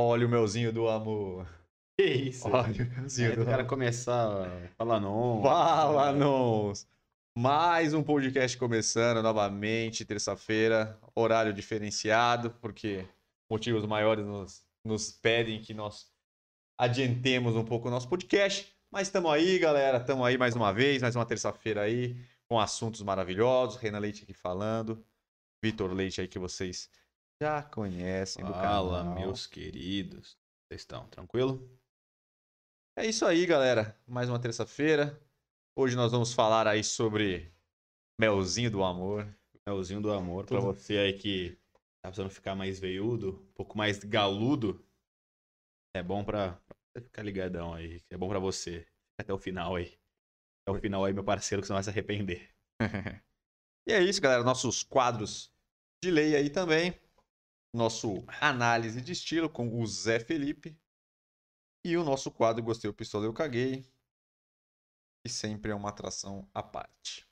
Olha o melzinho do amor. Que isso? Olha o melzinho Aí do o cara amor. começar a falar não. Fala, nós! Mais um podcast começando novamente, terça-feira, horário diferenciado, porque motivos maiores nos, nos pedem que nós adiantemos um pouco o nosso podcast. Mas estamos aí, galera, estamos aí mais uma vez, mais uma terça-feira aí, com assuntos maravilhosos. Renan Leite aqui falando, Vitor Leite aí que vocês já conhecem do Fala, canal. meus queridos. Vocês estão tranquilo? É isso aí, galera. Mais uma terça-feira. Hoje nós vamos falar aí sobre melzinho do amor. Melzinho do amor. Pra Tudo. você aí que tá precisando ficar mais veiudo, um pouco mais galudo, é bom você ficar ligadão aí. É bom pra você. Até o final aí. Até o final aí, meu parceiro, que você não vai se arrepender. e é isso, galera. Nossos quadros de lei aí também. Nosso análise de estilo com o Zé Felipe. E o nosso quadro Gostei, eu Pistolei, eu Caguei. Que sempre é uma atração à parte.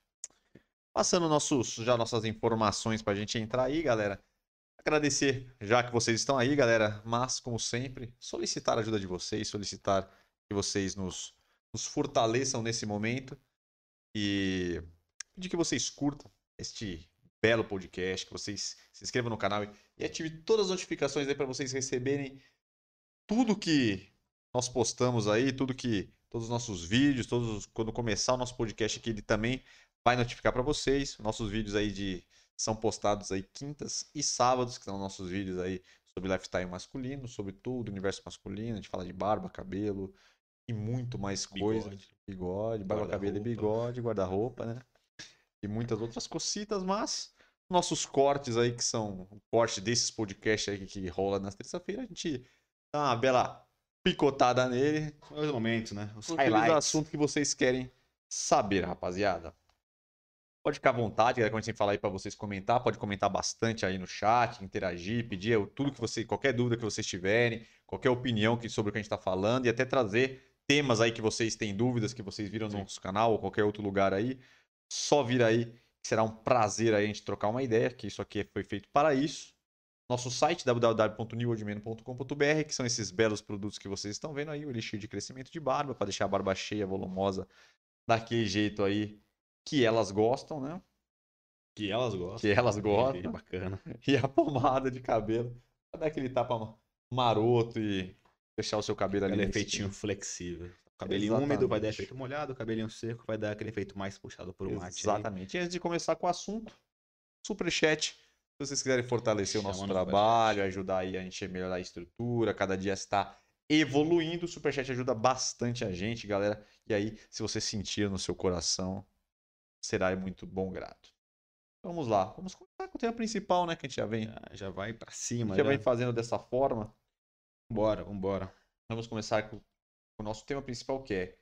Passando nossos, já nossas informações pra gente entrar aí, galera. Agradecer já que vocês estão aí, galera. Mas, como sempre, solicitar a ajuda de vocês, solicitar que vocês nos, nos fortaleçam nesse momento. E pedir que vocês curtam este belo podcast, que vocês se inscrevam no canal e, e ativem todas as notificações aí para vocês receberem tudo que nós postamos aí, tudo que todos os nossos vídeos, todos os- quando começar o nosso podcast aqui, ele também vai notificar para vocês. Nossos vídeos aí de são postados aí quintas e sábados, que são nossos vídeos aí sobre lifestyle masculino, sobre tudo, universo masculino, a gente fala de barba, cabelo e muito mais coisa. Bigode. Bigode, barba, cabelo e bigode, guarda-roupa, né? E muitas outras cocitas, mas nossos cortes aí, que são o corte desses podcasts aí que, rola nas terça-feira, a gente dá uma bela picotada nele. Os momentos, né? Os highlights. assuntos que vocês querem saber, rapaziada. Pode ficar à vontade, galera, quando a gente falar aí pra vocês comentar, pode comentar bastante aí no chat, interagir, pedir tudo que você, qualquer dúvida que vocês tiverem, qualquer opinião que, sobre o que a gente tá falando e até trazer temas aí que vocês têm dúvidas, que vocês viram no Sim. nosso canal ou qualquer outro lugar aí. Só vir aí, que será um prazer aí a gente trocar uma ideia, que isso aqui foi feito para isso. Nosso site, www.newoldman.com.br, que são esses belos produtos que vocês estão vendo aí, o elixir de crescimento de barba, para deixar a barba cheia, volumosa, daquele jeito aí que elas gostam, né? Que elas gostam. Que elas gostam. Bacana. E a pomada de cabelo, pra dar aquele tapa maroto e deixar o seu cabelo ali. Aquele mais efeitinho flexível. Cabelinho Exatamente. úmido vai dar efeito molhado, cabelinho seco vai dar aquele efeito mais puxado por um mate. aí. Exatamente. E antes de começar com o assunto, superchat. Se vocês quiserem fortalecer o nosso trabalho, ajudar aí a gente a melhorar a estrutura, cada dia está evoluindo, o superchat ajuda bastante a gente, galera. E aí, se você sentir no seu coração, será muito bom grato. Vamos lá, vamos começar com o tema principal, né, que a gente já vem, Já, já vai pra a cima. gente já Já vem fazendo dessa forma. Vambora, vambora. Vamos começar com o nosso tema principal, que é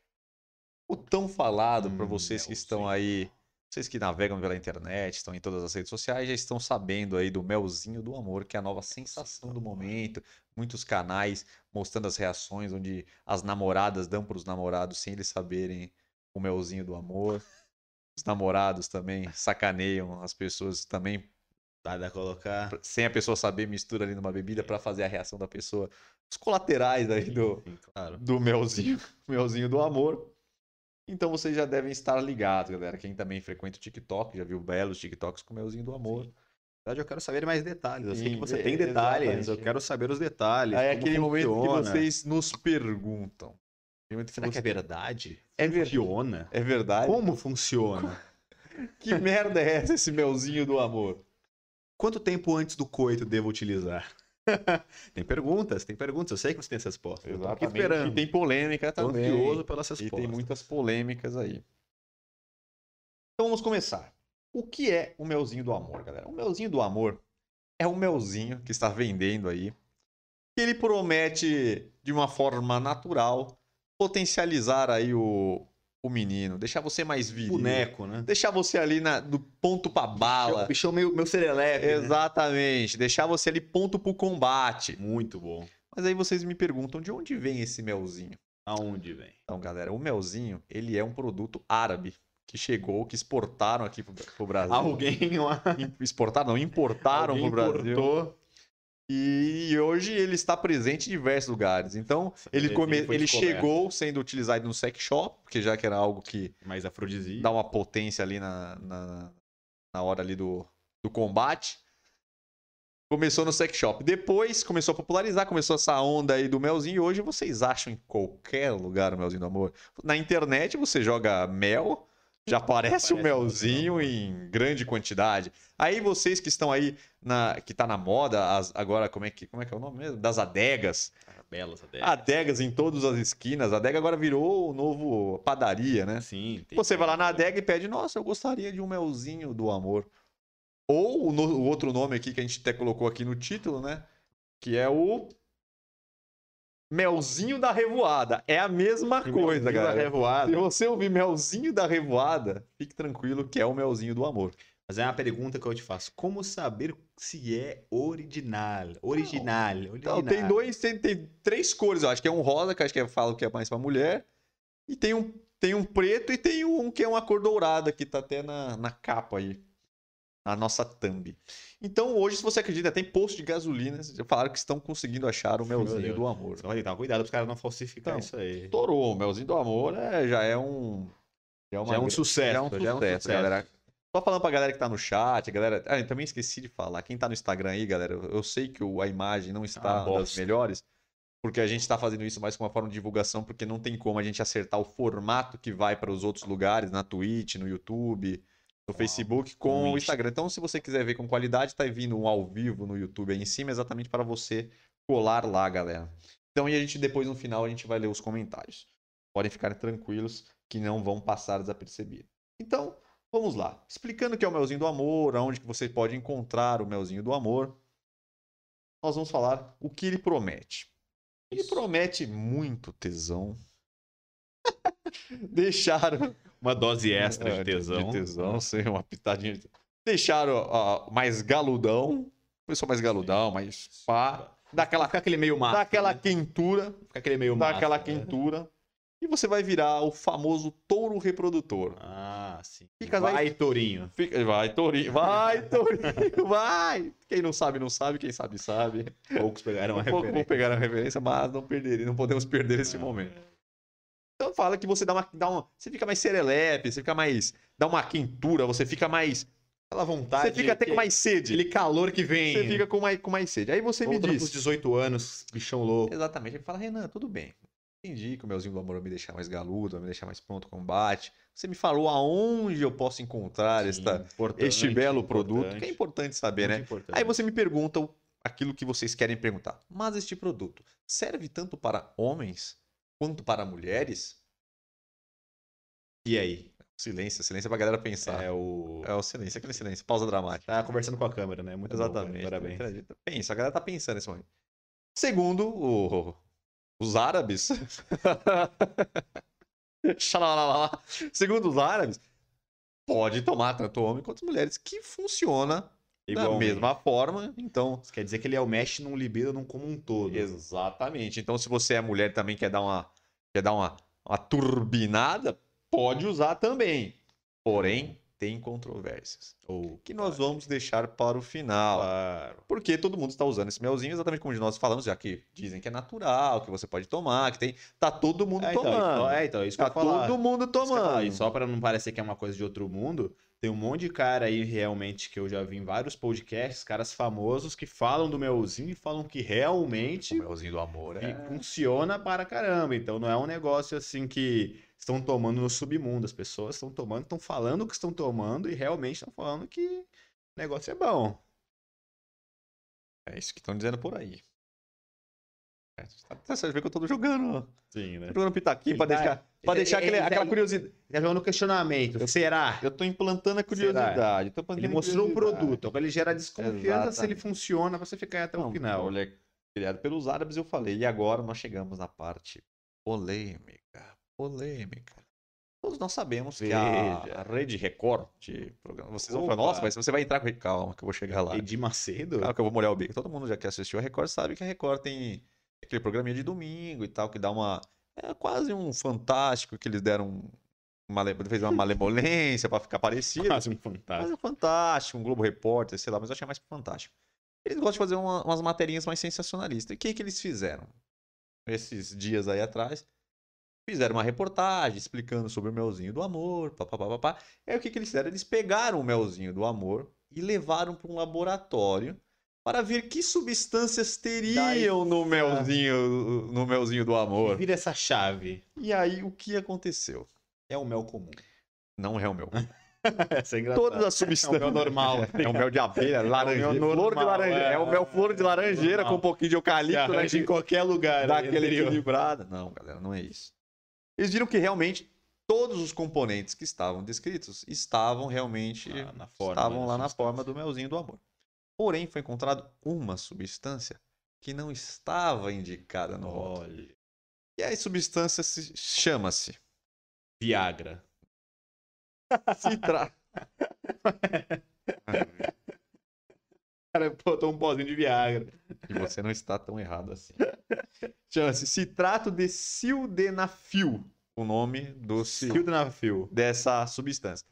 o tão falado para Hum, vocês que melzinho. estão aí, vocês que navegam pela internet, estão em todas as redes sociais, já estão sabendo aí do melzinho do amor, que é a nova sensação do momento. Muitos canais mostrando as reações onde as namoradas dão para os namorados sem eles saberem o melzinho do amor. Os namorados também sacaneiam as pessoas também Dá pra colocar. sem a pessoa saber, mistura ali numa bebida para fazer a reação da pessoa. Os colaterais aí do, Sim, claro. do melzinho, melzinho do amor. Então vocês já devem estar ligados, galera. Quem também frequenta o TikTok, já viu belos TikToks com o melzinho do amor. Na verdade, eu quero saber mais detalhes. Eu sei Sim, que você é- tem detalhes. Eu exatamente. quero saber os detalhes. Aí é aquele momento que funciona. vocês nos perguntam. Será que é verdade? É. Funciona? É verdade? Como funciona? Que merda é essa, esse melzinho do amor? Quanto tempo antes do coito devo utilizar? tem perguntas, tem perguntas. Eu sei que você tem essa resposta. Eu tô aqui esperando. E tem polêmica Tô também. ansioso pelas E respostas. tem muitas polêmicas aí. Então vamos começar. O que é o melzinho do amor, galera? O melzinho do amor é um melzinho que está vendendo aí. Ele promete, de uma forma natural, potencializar aí o, o menino, deixar você mais viril. Boneco, né? Deixar você ali na, do ponto pra bala. Bichão meio, meu serelepe. né? Exatamente. Deixar você ali ponto pro combate. Muito bom. Mas aí vocês me perguntam de onde vem esse melzinho? Aonde vem? Então, galera, o melzinho, ele é um produto árabe que chegou, que exportaram aqui pro, pro Brasil. Alguém lá Exportaram, não, importaram alguém pro Brasil. importou. E hoje ele está presente em diversos lugares. Então, ele, come... ele chegou sendo utilizado no sex shop, porque já que era algo que Mais afrodisíaco. dá uma potência ali na, na, na hora ali do, do combate. Começou no sex shop. Depois começou a popularizar, começou essa onda aí do melzinho. E hoje vocês acham em qualquer lugar o melzinho do amor. Na internet você joga mel, já aparece o Aparece o melzinho em grande quantidade. Aí vocês que estão aí, na, que tá na moda, as- agora como é, que, como é que é o nome mesmo? Das adegas. Belas até. Adegas em todas as esquinas. A adega agora virou o novo padaria, né? Sim. Você vai lá na adega e pede, nossa, eu gostaria de um melzinho do amor. Ou o, no- o outro nome aqui que a gente até colocou aqui no título, né? Que é o melzinho da revoada. É a mesma coisa, Melzinho da galera. revoada. Se você ouvir melzinho da revoada, fique tranquilo que é o melzinho do amor. Mas é uma pergunta que eu te faço. Como saber se é original? Original. original. Então, tem dois, tem, tem três cores, eu acho que é um rosa, que eu acho que eu falo que é mais pra mulher. E tem um, tem um preto e tem um que é uma cor dourada, que tá até na, na capa aí. Na nossa thumb. Então, hoje, se você acredita, tem posto de gasolina, já falaram que estão conseguindo achar o melzinho do amor. Vai tomar cuidado para os caras não falsificar Então, isso aí. Estourou, o melzinho do amor é, já é um. Já é, uma Já é um sucesso. Já é um sucesso, galera. Só falando pra galera que tá no chat, a galera. Ah, eu também esqueci de falar. Quem tá no Instagram aí, galera, eu sei que a imagem não está Ah, das melhores, porque a gente tá fazendo isso mais com uma forma de divulgação, porque não tem como a gente acertar o formato que vai para os outros lugares, na Twitch, no YouTube, no Facebook, com o Insta. Instagram. Então, se você quiser ver com qualidade, tá vindo um ao vivo no YouTube aí em cima, exatamente para você colar lá, galera. Então, e a gente depois no final a gente vai ler os comentários. Podem ficar tranquilos que não vão passar desapercebidos. Então, vamos lá. Explicando o que é o melzinho do amor, aonde que você pode encontrar o melzinho do amor. Nós vamos falar o que ele promete. Ele Isso. promete muito tesão. Deixaram Uma dose extra é, de tesão. De tesão, sim, uma pitadinha. de- Deixaram ó, mais galudão. Começou mais galudão, mais pá. Dá aquela, Fica aquele meio mato. dá aquela né? quentura. Fica aquele meio Dá mato, aquela né? quentura. E você vai virar o famoso touro reprodutor. Ah, sim. Fica vai, daí- tourinho. Fica- Vai, tourinho. Vai, tourinho. Vai. Quem não sabe, não sabe. Quem sabe, sabe. Poucos pegaram a referência. pegar a referência, mas não perder, não podemos perder esse momento. Fala que você dá uma, dá uma, você fica mais serelepe, você fica mais, dá uma quentura, você fica mais, Aquela vontade. você fica até que- com mais sede. Aquele calor que vem. Você fica com mais, com mais sede. Aí você me diz. pros 18 anos, bichão louco. Exatamente. Ele fala, Renan, tudo bem. Entendi que o melzinho do amor vai me deixar mais galudo, vai me deixar mais pronto ao combate. Você me falou aonde eu posso encontrar esta, Sim, importante, este belo produto, importante. que é importante saber, né? Muito importante. Aí você me pergunta aquilo que vocês querem perguntar. Mas este produto serve tanto para homens quanto para mulheres? E aí? Silêncio, silêncio é pra galera pensar. É o. É o silêncio, aquele silêncio, pausa dramática. Tá conversando com a câmera, né? Muito bom, Exatamente. cara. Parabéns. Pensa, a galera tá pensando nesse momento. Segundo o- os árabes. Segundo os árabes, pode tomar tanto homem quanto mulheres, que funciona da Igualmente. mesma forma. Então, Isso quer dizer que ele é o mesh num libido num como um todo. Exatamente. Então, se você é mulher também quer dar uma, quer dar uma, uma turbinada, pode usar também. Porém, tem controvérsias. Ou Que nós vamos deixar para o final. Claro. Porque todo mundo está usando esse melzinho, exatamente como nós falamos, já que dizem que é natural, que você pode tomar, que tem. Tá todo mundo É, então, tomando. isso- é, então, é isso tá ia falar. todo mundo tomando. E só pra não parecer que é uma coisa de outro mundo, tem um monte de cara aí realmente que eu já vi em vários podcasts, caras famosos que falam do melzinho e falam que realmente O melzinho do amor é. funciona para caramba. Então não é um negócio assim que estão tomando no submundo. As pessoas estão tomando, estão falando que estão tomando e realmente estão falando que o negócio é bom. É isso que estão dizendo por aí. É, tá- Você vê que eu tô jogando. Sim, né? Tô jogando pitaquinho pra Ele deixar, tá- pra ele- deixar aquele- ele- aquela curiosidade. Já jogando questionamento. Será? Eu tô implantando a curiosidade. tô implantando Ele mostrou o produto. Ele gera desconfiança se ele Exatamente. funciona pra você ficar aí até o Não, final. Olha, criado pelos árabes, eu falei. E agora nós chegamos na parte polêmica. Polêmica. Todos nós sabemos que a, Veja. Rede Record de programa. Vocês vão falar, nossa, mas você vai entrar com. Calma, que eu vou chegar lá. Edir Macedo? Calma, que eu vou molhar o bico. Todo mundo já que assistiu a Record sabe que a Record tem aquele programinha de domingo e tal, que dá uma. É quase um fantástico que eles deram uma, male- fez uma malemolência pra ficar parecido. Quase um Mas fantasma. é fantástico, um Globo Repórter, sei lá, mas eu achei mais fantástico. Eles gostam de fazer uma- umas materinhas mais sensacionalistas. E o que, que eles fizeram? Esses dias aí atrás, fizeram uma reportagem explicando sobre o melzinho do amor, papapá. Aí o que, que eles fizeram? Eles pegaram o melzinho do amor e levaram para um laboratório para ver que substâncias teriam no melzinho, no melzinho do amor. Vira essa chave. E aí o que aconteceu? É o mel comum. Não é o mel. Essa é engraçada. Todas as É substâncias. o mel normal. É o mel de abelha, laranjeira. mel flor de normal, laranjeira. É, é, o mel flor de é, laranjeira normal. com um pouquinho de eucalipto, né? em qualquer lugar. Dá anterior. equilibrada. Não, galera, não é isso. Eles viram que realmente todos os componentes que estavam descritos estavam realmente Ah, na forma estavam lá na forma do melzinho do amor. Porém, foi encontrado uma substância que não estava indicada no rótulo. Olha. E a substância se chama-se Viagra. citra... O cara botou um pozinho de Viagra. E você não está tão errado assim. Chama-se citrato de sildenafil, o nome do sil- Sildenafil. dessa substância,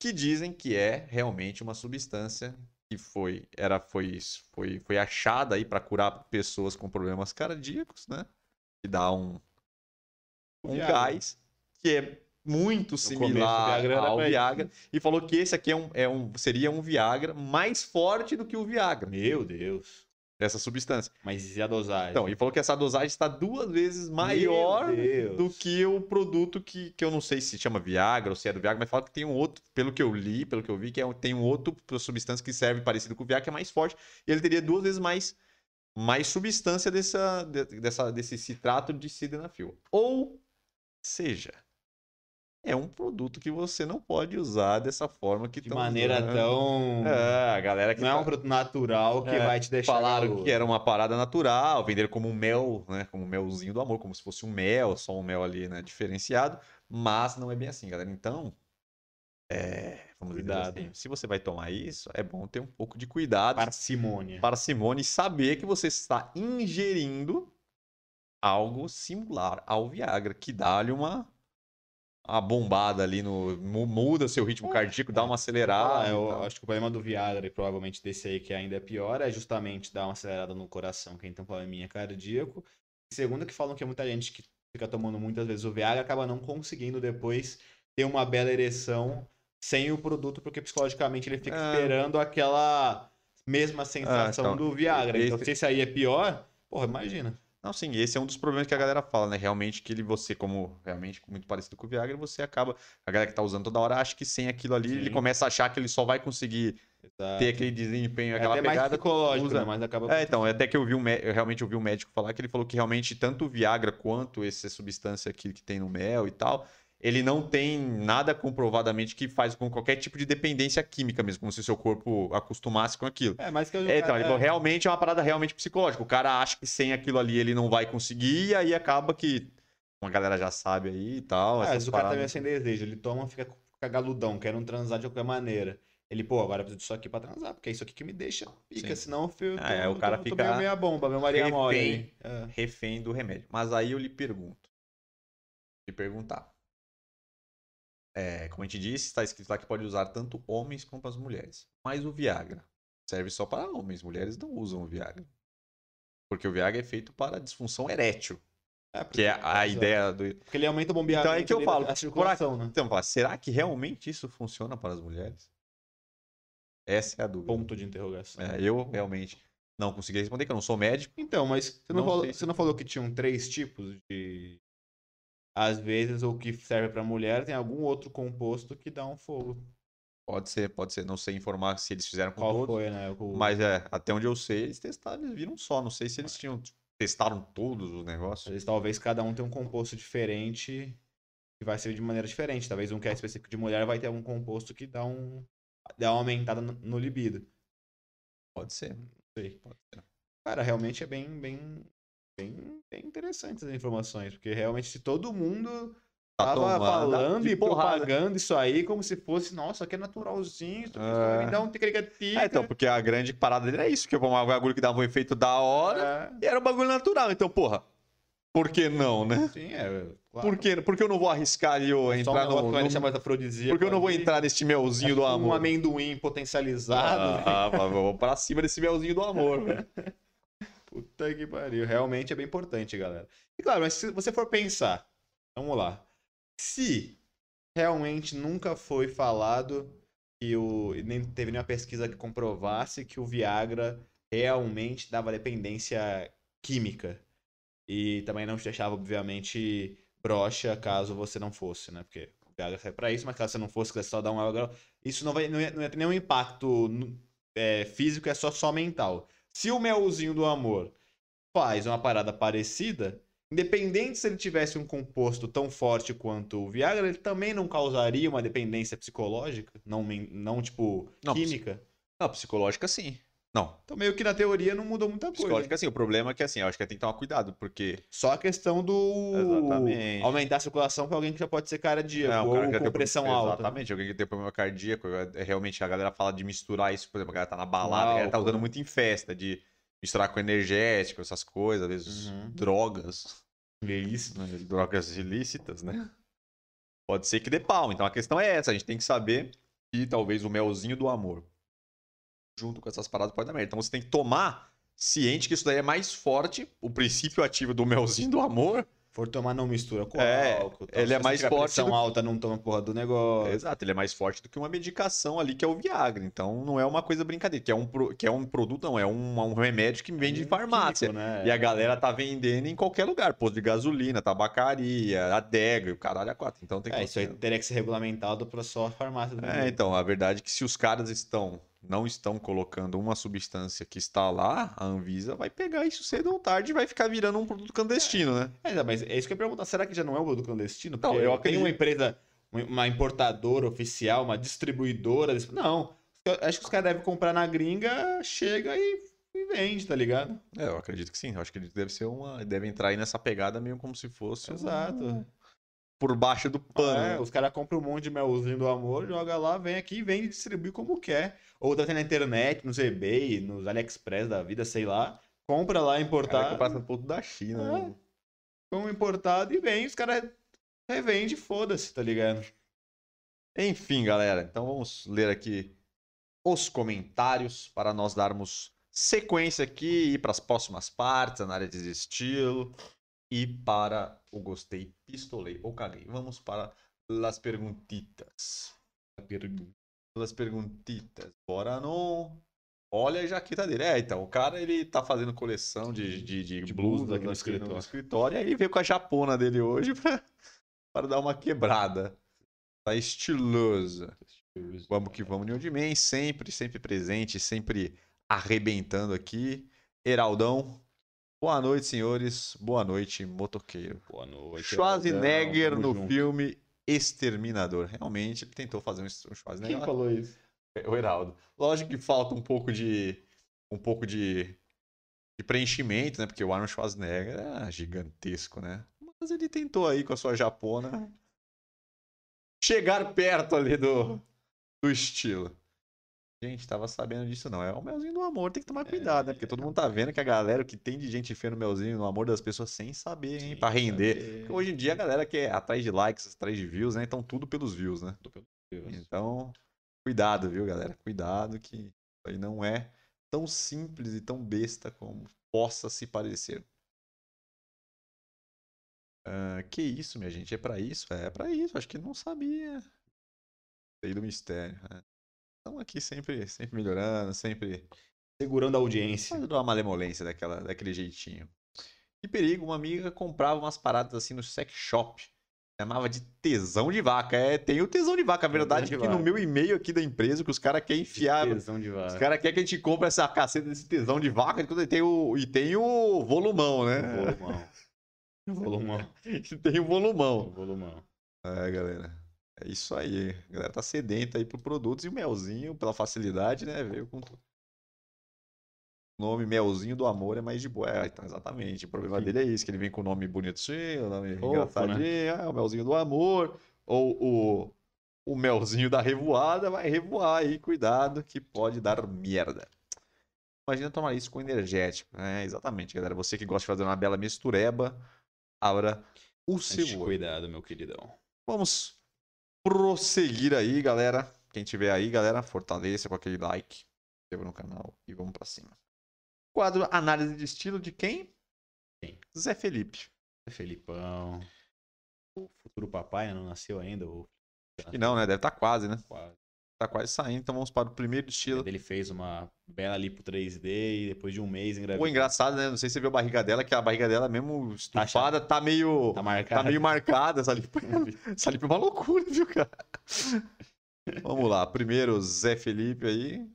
que dizem que é realmente uma substância que foi era foi foi foi achada aí para curar pessoas com problemas cardíacos, né? Que dá um um Viagra. gás que é muito começo, similar era ao Viagra e falou que esse aqui é um, é um seria um Viagra mais forte do que o Viagra Meu Deus. dessa substância. Mas e a dosagem? Então, ele falou que essa dosagem está duas vezes maior do que o produto que, que eu não sei se chama Viagra ou se é do Viagra, mas fala que tem um outro, pelo que eu li, pelo que eu vi, que é, tem um outro substância que serve parecido com o Viagra, que é mais forte, e ele teria duas vezes mais, mais substância dessa, de- dessa, desse citrato de sildenafil. Ou seja, é um produto que você não pode usar dessa forma que de maneira usando. tão. É, a galera que Não é tá- um produto natural que É, vai te deixar. Falaram garoto. que era uma parada natural, venderam como um mel, né? Como um melzinho do amor, como se fosse um mel, só um mel ali, né? Diferenciado. Mas não é bem assim, galera. Então, é, vamos Cuidado. assim, se você vai tomar isso, é bom ter um pouco de cuidado, Parcimônia. parcimônia e saber que você está ingerindo algo similar ao Viagra, que dá-lhe uma, uma bombada ali no. mu- muda seu ritmo cardíaco, dá uma acelerada. Ah, eu tal. acho que o problema do Viagra, e provavelmente desse aí que ainda é pior, é justamente dar uma acelerada no coração, quem tem um probleminha cardíaco. E segundo, que falam que muita gente que fica tomando muitas vezes o Viagra acaba não conseguindo depois ter uma bela ereção sem o produto, porque psicologicamente ele fica É. esperando aquela mesma sensação então, do Viagra. Então, esse- se esse aí é pior, porra, imagina. Não, sim, esse é um dos problemas que a galera fala, né? Realmente que ele, você, como realmente muito parecido com o Viagra, você acaba. A galera que tá usando toda hora acha que sem aquilo ali, ele Sim. começa a achar que ele só vai conseguir Exato. ter aquele desempenho, é aquela até mais pegada. psicológico, usa- né? Mas acaba. É, então, até que eu vi um, eu realmente ouvi um médico falar que ele falou que realmente tanto o Viagra quanto essa substância aqui que tem no mel e tal, ele não tem nada comprovadamente que faz com qualquer tipo de dependência química mesmo, como se seu corpo acostumasse com aquilo. É, mas que eu É, então, ele falou, realmente é uma parada realmente psicológica. O cara acha que sem aquilo ali ele não vai conseguir, e aí acaba que uma galera já sabe aí e tal. Ah, vezes o cara meio paradas. sem desejo, ele toma, fica, fica galudão, quer um transar de qualquer maneira. Ele, pô, agora eu preciso disso aqui pra transar, porque é isso aqui que me deixa pica, Sim. senão eu fico. Ah, é, o cara tô, fica Tô meio meia bomba, meu Maria Mole. refém. aí. É. refém do remédio. Mas aí eu lhe pergunto. Lhe perguntar. É, como a gente disse, está escrito lá que pode usar tanto homens quanto as mulheres. Mas o Viagra serve só para homens, mulheres não usam o Viagra. Porque o Viagra é feito para disfunção erétil, É, que é a Exato. ideia do. Porque ele aumenta o bombeamento Então é que eu falo, a circulação, né? Então, será que realmente isso funciona para as mulheres? Essa é a dúvida. Ponto de interrogação. É, eu realmente não consegui responder, que eu não sou médico. Então, mas você não, Não falou, você não falou que tinham três tipos de. Às vezes, o que serve pra mulher tem algum outro composto que dá um fogo. Pode ser, pode ser. Não sei informar se eles fizeram com Qual todos. foi, né? O... Mas é, até onde eu sei, eles testaram, eles viram só. Não sei se eles tinham. Testaram todos os negócios. vezes, talvez cada um tenha um composto diferente que vai ser de maneira diferente. Talvez um que é específico de mulher vai ter um composto que dá um dá uma aumentada no, no libido. Pode ser. Não sei. Pode ser. Cara, realmente é bem bem bem, bem interessante essas informações, porque realmente se todo mundo Tá tava falando de e porrada. propagando isso aí como se fosse, nossa, aqui é naturalzinho, isso aqui É. me dar um tica-tica. É, então, porque a grande parada dele é isso, que é um bagulho que dava um efeito da hora É. e era um bagulho natural. Então, porra, Por que não, né? Sim, é. Claro. Por que, por que eu não vou arriscar ali eu um entrar negócio no. no- mais afrodisíaco Por que eu não vou entrar neste melzinho do Um amor? amendoim potencializado. Ah, vamos pra cima desse melzinho do amor, velho. Puta que pariu. Realmente é bem importante, galera. E claro, mas se você for pensar, vamos lá. Se realmente nunca foi falado que o. Nem teve nenhuma pesquisa que comprovasse que o Viagra realmente dava dependência química. E também não te deixava, obviamente, broxa caso você não fosse, né? Porque o Viagra serve pra isso, mas caso você não fosse, quisesse só dar um Viagra, isso não, vai, não, ia, não ia ter nenhum impacto é, físico, é só, só mental. Se o melzinho do amor faz uma parada parecida, independente se ele tivesse um composto tão forte quanto o Viagra, ele também não causaria uma dependência psicológica, não, não tipo, Não, química. Não, psicológica sim. Não, Então meio que na teoria não mudou muita coisa. psicológica sim. O problema é que assim, eu acho que tem que tomar cuidado, porque. Só a questão do Exatamente. aumentar a circulação para alguém que já pode ser cardíaco Não, ou cara que com tem pressão alta. Exatamente, alguém que tem problema cardíaco. é, Realmente a galera fala de misturar isso, por exemplo, a galera tá na balada, a galera tá usando né? muito em festa, de misturar com energético, essas coisas, às vezes Uhum. drogas. Isso. né, drogas ilícitas, né? Pode ser que dê pau. Então a questão é essa, a gente tem que saber que talvez o melzinho do amor, junto com essas paradas, pode dar merda. Então você tem que tomar ciente que isso daí é mais forte, o princípio ativo do melzinho do amor. For tomar, não mistura com É, álcool. tal. ele é mais forte pressão do- alta, não toma porra do negócio. Exato, ele é mais forte do que uma medicação ali, que é o Viagra. Então não é uma coisa brincadeira, que é um, que é um produto, não, é um, um remédio que vende em Um farmácia. químico, né? E a galera tá vendendo em qualquer lugar, posto de gasolina, tabacaria, adega, e o caralho a quatro. Então tem que É, isso aí teria que ser regulamentado para só a farmácia. do É, mundo. então, a verdade é que se os caras estão não estão colocando uma substância que está lá, a Anvisa vai pegar isso cedo ou tarde e vai ficar virando um produto clandestino, né? É, mas é isso que eu ia perguntar. Será que já não é o produto clandestino? Não, Porque eu tem acredito. uma empresa, uma importadora oficial, uma distribuidora. Não. Eu acho que os caras devem comprar na gringa, chega e, e vende, tá ligado? É, eu acredito que sim. Eu acho que ele deve ser uma. Deve entrar aí nessa pegada meio como se fosse. um- Exato. Por baixo do pano. É, né? os caras compram um monte de melzinho do amor, joga lá, vem aqui e vende e distribui como quer. Ou ter na internet, nos eBay, nos AliExpress da vida, sei lá. Compra lá importado. comprar esse produto da China. É. né? como importado e vem, os caras revende, foda-se, tá ligado? Enfim, galera. Então vamos ler aqui os comentários para nós darmos sequência aqui e ir para as próximas partes, análises de estilo e para o gostei, pistolei ou caguei. Vamos para as perguntitas. As perguntitas. Bora no. Olha a jaqueta dele. É, então, o cara ele tá fazendo coleção de, de, de, De blusas aqui no escritório. escritório. E aí ele veio com a japona dele hoje pra, para dar uma quebrada. Tá estiloso. Vamos que vamos, New Man, sempre, sempre presente, sempre arrebentando aqui. Heraldão, boa noite, senhores. Boa noite, motoqueiro. Boa noite. Schwarzenegger no junto. filme Exterminador. Realmente, ele tentou fazer um Quem Schwarzenegger. falou isso? O Heraldo. Lógico que falta um pouco de. Um pouco de, de preenchimento, né? Porque o Arnold Schwarzenegger é gigantesco, né? Mas ele tentou aí com a sua japona chegar perto ali do, do estilo. Gente, tava sabendo disso não. É o melzinho do amor, tem que tomar cuidado, né? Porque todo mundo tá vendo que a galera, que tem de gente feia no melzinho, no amor das pessoas, sem saber, hein? Pra render. hoje em dia a galera quer atrás de likes, atrás de views, né? Então tudo pelos views, né? Então, cuidado, viu, galera? Cuidado que isso aí não é tão simples e tão besta como possa se parecer. Ah, que isso, minha gente? É pra isso? É pra isso. Acho que não sabia. Sei do mistério. Estamos aqui sempre, sempre melhorando, sempre Segurando a audiência. fazendo uma malemolência daquela, daquele jeitinho. Que perigo, uma amiga comprava umas paradas assim no sex shop. Chamava de tesão de vaca. É, tem o tesão de vaca. A verdade de é que no meu e-mail aqui da empresa, que os caras querem enfiar. Tesão de Os vaca. caras querem que a gente compre essa caceta desse tesão de vaca e tem o, e tem o volumão, né? Volumão. Volumão. E tem o volumão. Volumão. É, galera. É isso aí. A galera tá sedenta aí por produtos e o melzinho, pela facilidade, né? Veio com tudo. O nome Melzinho do Amor é mais de boa. É, então, exatamente. O problema Sim. dele é isso, que ele vem com o nome bonitinho, o nome Fofo, engraçadinho. É o Melzinho do Amor. Ou o, o Melzinho da Revoada vai revoar aí. Cuidado que pode dar merda. Imagina tomar isso com energético. É, exatamente, galera. Você que gosta de fazer uma bela mistureba, abra o seu. Cuidado, meu queridão. Vamos prosseguir aí, galera. Quem tiver aí, galera, fortaleça com aquele like, inscreva no canal e vamos pra cima. Quadro Análise de Estilo de quem? Quem? Zé Felipe. Felipão. O futuro papai né, não nasceu ainda. O... Acho que não, né? Deve estar quase, né? Quase. Tá quase saindo, então vamos para o primeiro estilo. Ele fez uma bela lipo 3D e depois de um mês engravidou. Pô, engraçado, né? Não sei se você viu a barriga dela, que a barriga dela, mesmo estufada, tá meio. Tá Tá marcado. meio marcada. Essa lipo, essa lipo é uma loucura, viu, cara? Vamos lá. Primeiro, Zé Felipe aí.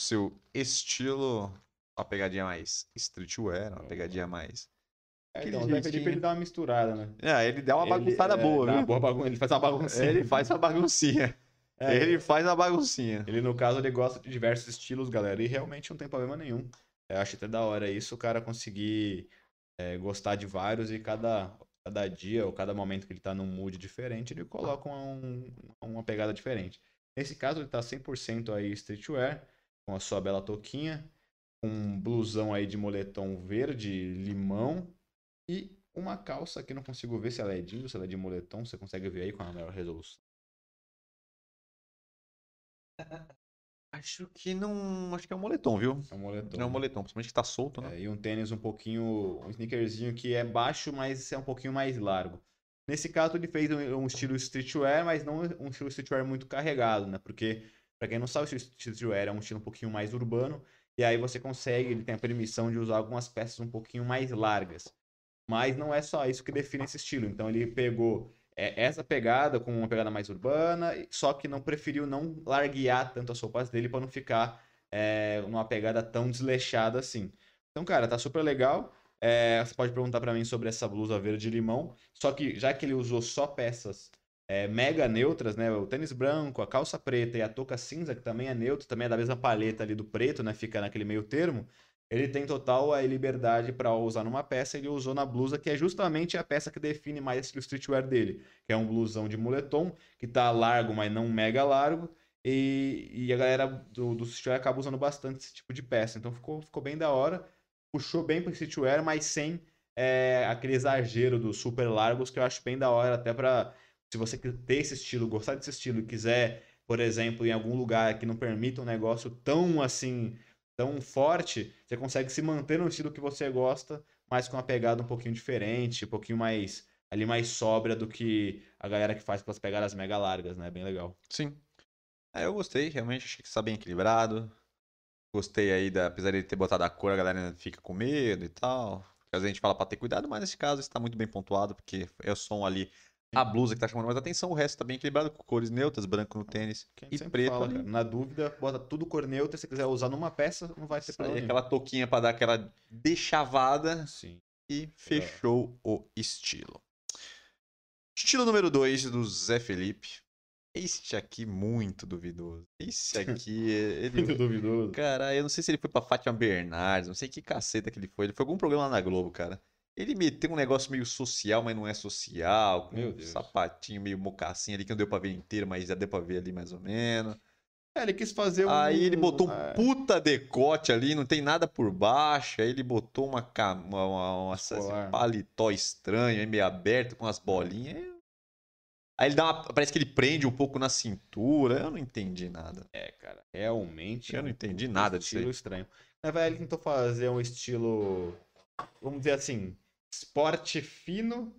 Seu estilo. Uma pegadinha mais streetwear, uma pegadinha mais. É, então, o Zé jeitinho. Felipe ele dá uma misturada, né? É, ele dá uma Ele, bagunçada é, boa, viu? uma boa bagun- Ele faz uma bagunça. Ele faz uma baguncinha. É, Ele faz uma baguncinha. Ele, no caso, ele gosta de diversos estilos, galera, e realmente não tem problema nenhum. Eu acho até da hora isso, o cara conseguir é, gostar de vários e cada, cada dia ou cada momento que ele tá num mood diferente, ele coloca um- uma pegada diferente. Nesse caso, ele tá 100% aí streetwear, com a sua bela touquinha, com um blusão aí de moletom verde, limão e uma calça que não consigo ver se ela é jeans, se ela é de moletom, você consegue ver aí com a maior resolução. Acho que não. Acho que é um moletom, viu? É um moletom. Não é um moletom, principalmente que tá solto, né? É, e um tênis um pouquinho, um sneakerzinho que é baixo, mas é um pouquinho mais largo. Nesse caso, ele fez um, um estilo streetwear, mas não um estilo streetwear muito carregado, né? Porque, pra quem não sabe, o streetwear é um estilo um pouquinho mais urbano, e aí você consegue, ele tem a permissão de usar algumas peças um pouquinho mais largas. Mas não é só isso que define esse estilo. Então ele pegou é, essa pegada com uma pegada mais urbana, só que não preferiu não larguear tanto as roupas dele para não ficar é, numa pegada tão desleixada assim. Então, cara, tá super legal. É, você pode perguntar pra mim sobre essa blusa verde limão. Só que já que ele usou só peças é, mega neutras, né? O tênis branco, a calça preta e a touca cinza, que também é neutro, também é da mesma paleta ali do preto, né? Fica naquele meio termo. Ele tem total a liberdade para usar numa peça, ele usou na blusa, que é justamente a peça que define mais esse streetwear dele, que é um blusão de moletom, que tá largo, mas não mega largo, e, e a galera do, do streetwear acaba usando bastante esse tipo de peça, então ficou, ficou bem da hora, puxou bem pro streetwear, mas sem é, aquele exagero dos super largos, que eu acho bem da hora, até para se você ter esse estilo, gostar desse estilo e quiser, por exemplo, em algum lugar que não permita um negócio tão assim tão forte, você consegue se manter no estilo que você gosta, mas com uma pegada um pouquinho diferente, um pouquinho mais ali mais sóbria do que a galera que faz aquelas pegadas mega largas, né? Bem legal. Sim. É, eu gostei, realmente, achei que está bem equilibrado. Gostei aí, da, apesar de ter botado a cor, a galera ainda fica com medo e tal. Às vezes a gente fala pra ter cuidado, mas nesse caso está muito bem pontuado, porque é o som ali, a blusa que tá chamando mais atenção, o resto tá bem equilibrado, com cores neutras, branco no tênis Que a gente e preto fala. Na dúvida, bota tudo cor neutra, se você quiser usar numa peça, não vai aí, problema. nenhum. aquela touquinha pra dar aquela deixavada Sim. e fechou o estilo. Estilo número 2 do Zé Felipe. Este aqui muito duvidoso. Esse aqui, ele, Muito duvidoso. Cara, eu não sei se ele foi pra Fátima Bernardes, não sei que caceta que ele foi. Ele foi algum programa lá na Globo, cara. Ele meteu um negócio meio social, mas não é social, Meu um Deus. sapatinho meio mocassim ali que não deu pra ver inteiro, mas já deu pra ver ali mais ou menos. É, ele quis fazer um... Aí ele botou um é, puta decote ali, não tem nada por baixo. Aí ele botou uma, uma, uma, uma- Colar. paletó estranho, aí meio aberto, com as bolinhas. Aí ele dá uma, parece que ele prende um pouco na cintura. Eu não entendi nada. É, cara, realmente. Eu é não um entendi puta nada disso aí. estilo estranho. Na verdade, ele tentou fazer um estilo, vamos dizer assim, esporte fino,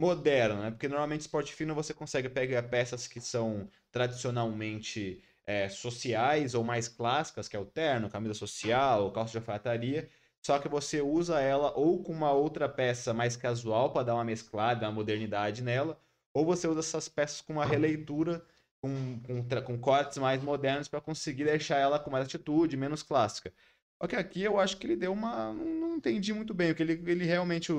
moderno, né? Porque normalmente esporte fino você consegue pegar peças que são tradicionalmente é, sociais ou mais clássicas, que é o terno, camisa social, calça de alfaiataria. Só que você usa ela ou com uma outra peça mais casual para dar uma mesclada, uma modernidade nela, ou você usa essas peças com uma releitura com, com, com cortes mais modernos para conseguir deixar ela com mais atitude, menos clássica. Só que aqui eu acho que ele deu uma. Não, entendi muito bem, porque ele, ele realmente.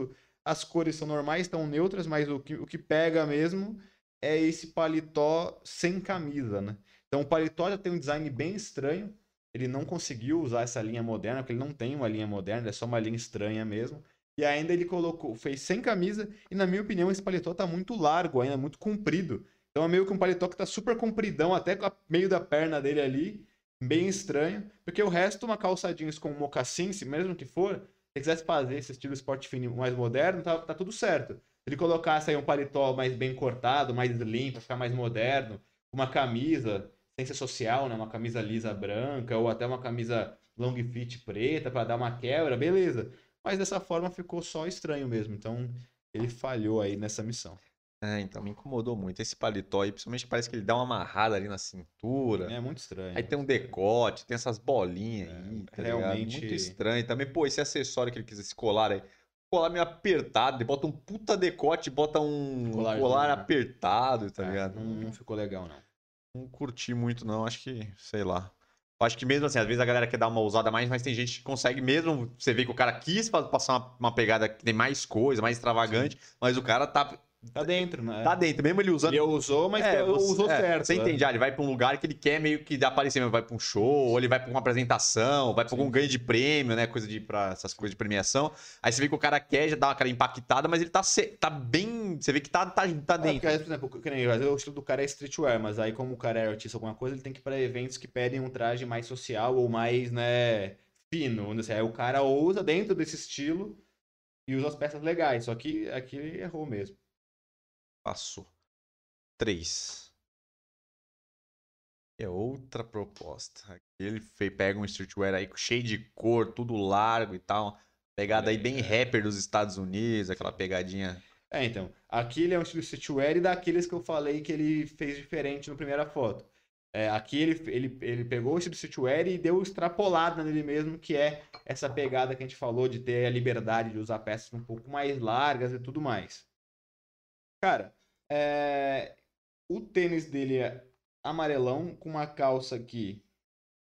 as cores são normais, estão neutras, mas o que, o que pega mesmo é esse paletó sem camisa, né? Então o paletó já tem um design bem estranho. Ele não conseguiu usar essa linha moderna, porque ele não tem uma linha moderna, é só uma linha estranha mesmo. E ainda ele colocou, fez sem camisa, e na minha opinião esse paletó tá muito largo ainda, muito comprido. Então é meio que um paletó que tá super compridão, até meio da perna dele ali, bem estranho. Porque o resto, uma calça jeans com mocassim, se mesmo que for, ele quisesse fazer esse estilo esporte fino mais moderno, tá, tá tudo certo. Se ele colocasse aí um paletó mais bem cortado, mais limpo, ficar mais moderno, uma camisa, sem ser social, né? Uma camisa lisa branca, ou até uma camisa long fit preta para dar uma quebra, beleza. Mas dessa forma ficou só estranho mesmo. Então ele falhou aí nessa missão. É, então me incomodou muito esse paletó aí, principalmente parece que ele dá uma amarrada ali na cintura. É muito estranho. Aí tem um decote, tem essas bolinhas É, aí, tá realmente- ligado? Muito estranho. Também, pô, esse acessório que ele quis, esse colar aí, colar meio apertado, ele bota um puta decote, bota um Colarzinho, colar né? apertado, tá É, ligado? não, não ficou legal, não. Não curti muito, não. Acho que, sei lá. Acho que mesmo assim, às vezes a galera quer dar uma ousada mais, mas tem gente que consegue mesmo. Você vê que o cara quis passar uma, uma pegada que tem mais coisa, mais extravagante, mas o cara tá, Tá dentro, né? tá dentro. Mesmo ele usando. Ele usou, mas É, você- usou é, certo. Você né? entende? Ah, ele vai pra um lugar que ele quer meio que aparecer mesmo. Vai pra um show, ou ele vai pra uma apresentação, vai pra algum ganho de prêmio, né? Coisa de. Pra essas coisas de premiação. Aí você vê que o cara quer já dar aquela impactada, mas ele tá, tá bem. Você vê que tá, tá, tá É, dentro. porque, por exemplo, que nem, às vezes o estilo do cara é streetwear, mas aí como o cara é artista alguma coisa, ele tem que ir pra eventos que pedem um traje mais social ou mais, né, fino. assim. Aí o cara ousa dentro desse estilo e usa as peças legais. Só que aqui ele errou mesmo. Passou. Três. É outra proposta. Ele pega um streetwear aí cheio de cor, tudo largo e tal. Pegada aí bem É. rapper dos Estados Unidos, aquela pegadinha. É, então, aqui ele é um estilo streetwear e daqueles que eu falei que ele fez diferente na primeira foto. É, aqui ele, ele, ele pegou o estilo streetwear e deu extrapolada nele mesmo, que é essa pegada que a gente falou de ter a liberdade de usar peças um pouco mais largas e tudo mais. Cara, é, o tênis dele é amarelão com uma calça aqui.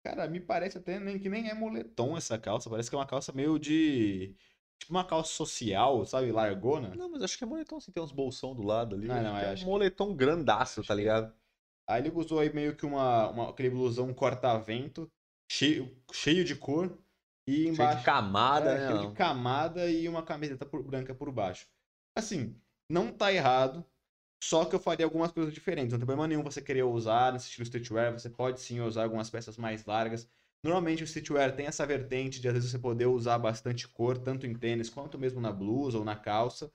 Cara, me parece até nem, que nem é moletom essa calça. Parece que é uma calça meio de. Tipo uma calça social, sabe? Largona. Não, mas acho que é moletom assim, tem uns bolsão do lado ali. Ah, não, que é, é acho um que- moletom grandaço, acho tá que é. ligado? Aí ele usou aí meio que uma, uma- aquele blusão corta-vento, cheio, cheio de cor. E Cheio embaixo. de camada, é, né? cheio de camada e uma camiseta por- branca por baixo. Assim, não tá errado. Só que eu faria algumas coisas diferentes. Não tem problema nenhum você querer usar nesse estilo streetwear. Você pode sim usar algumas peças mais largas. Normalmente o streetwear tem essa vertente de às vezes você poder usar bastante cor, tanto em tênis quanto mesmo na blusa ou na calça.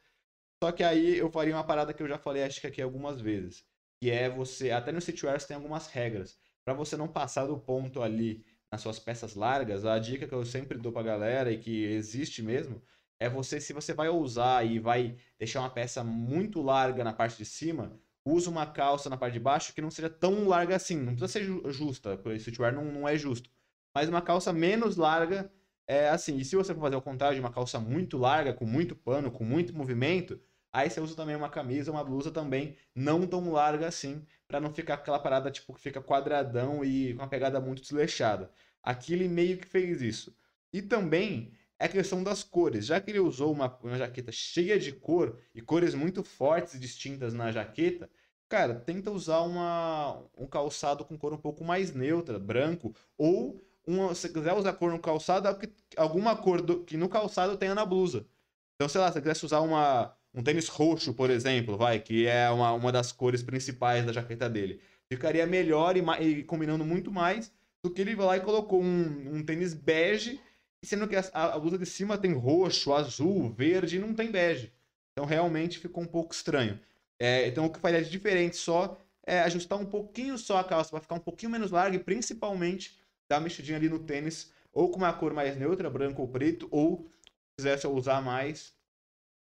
Só que aí eu faria uma parada que eu já falei, acho que aqui algumas vezes. Que é você, até no streetwear você tem algumas regras. Pra você não passar do ponto ali nas suas peças largas, a dica que eu sempre dou pra galera e que existe mesmo, é você, se você vai usar e vai deixar uma peça muito larga na parte de cima, usa uma calça na parte de baixo que não seja tão larga assim. Não precisa ser ju- justa, porque o streetwear não, não é justo. Mas uma calça menos larga é assim. E se você for fazer o contrário de uma calça muito larga, com muito pano, com muito movimento, aí você usa também uma camisa, uma blusa também não tão larga assim, pra não ficar aquela parada tipo que fica quadradão e com uma pegada muito desleixada. Aqui ele meio que fez isso. E também é a questão das cores. Já que ele usou uma, uma jaqueta cheia de cor e cores muito fortes e distintas na jaqueta, cara, tenta usar uma, um calçado com cor um pouco mais neutra, branco, ou uma, se quiser usar cor no calçado, é alguma cor do- que no calçado tenha na blusa. Então, sei lá, se quisesse usar uma, um tênis roxo, por exemplo, vai, que é uma, uma das cores principais da jaqueta dele, ficaria melhor e, e combinando muito mais do que ele vai lá e colocou um, um tênis bege, sendo que a, a blusa de cima tem roxo, azul, verde e não tem bege. Então realmente ficou um pouco estranho. É, então o que faria de diferente só é ajustar um pouquinho só a calça para ficar um pouquinho menos larga e principalmente dar uma mexidinha ali no tênis ou com uma cor mais neutra, branco ou preto, ou se quisesse usar mais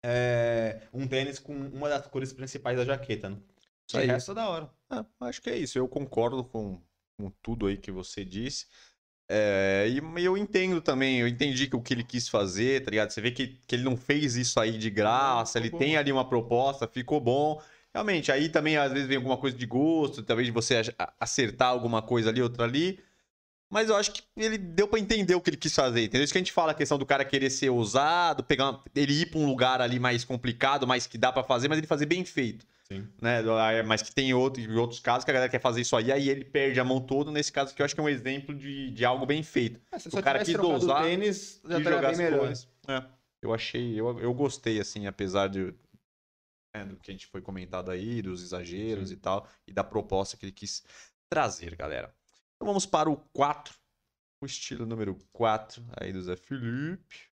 é, um tênis com uma das cores principais da jaqueta. Né? Isso De aí. resto, é da hora. Ah, acho que é isso. Eu concordo com, com tudo aí que você disse. É, e eu entendo também, eu entendi que o que ele quis fazer, tá ligado? Você vê que, que ele não fez isso aí de graça, ele ficou tem bom. ali uma proposta, ficou bom. Realmente, aí também às vezes vem alguma coisa de gosto, talvez de você acertar alguma coisa ali, outra ali. Mas eu acho que ele deu pra entender o que ele quis fazer, entendeu? Isso que a gente fala, a questão do cara querer ser ousado, pegar uma- ele ir pra um lugar ali mais complicado, mais que dá pra fazer, mas ele fazer bem feito Sim. né? Mas que tem outro, outros casos que a galera quer fazer isso aí, aí ele perde a mão toda. Nesse caso aqui, eu acho que é um exemplo de, de algo bem feito. Ah, se O só cara quis trocado dosar o tênis, já e jogar bem as melhor. cores. É, eu achei, eu, eu gostei, assim, apesar de, né, do que a gente foi comentado aí, dos exageros Sim. e tal, e da proposta que ele quis trazer, galera. Então vamos para o 4, o estilo número 4 aí do Zé Felipe.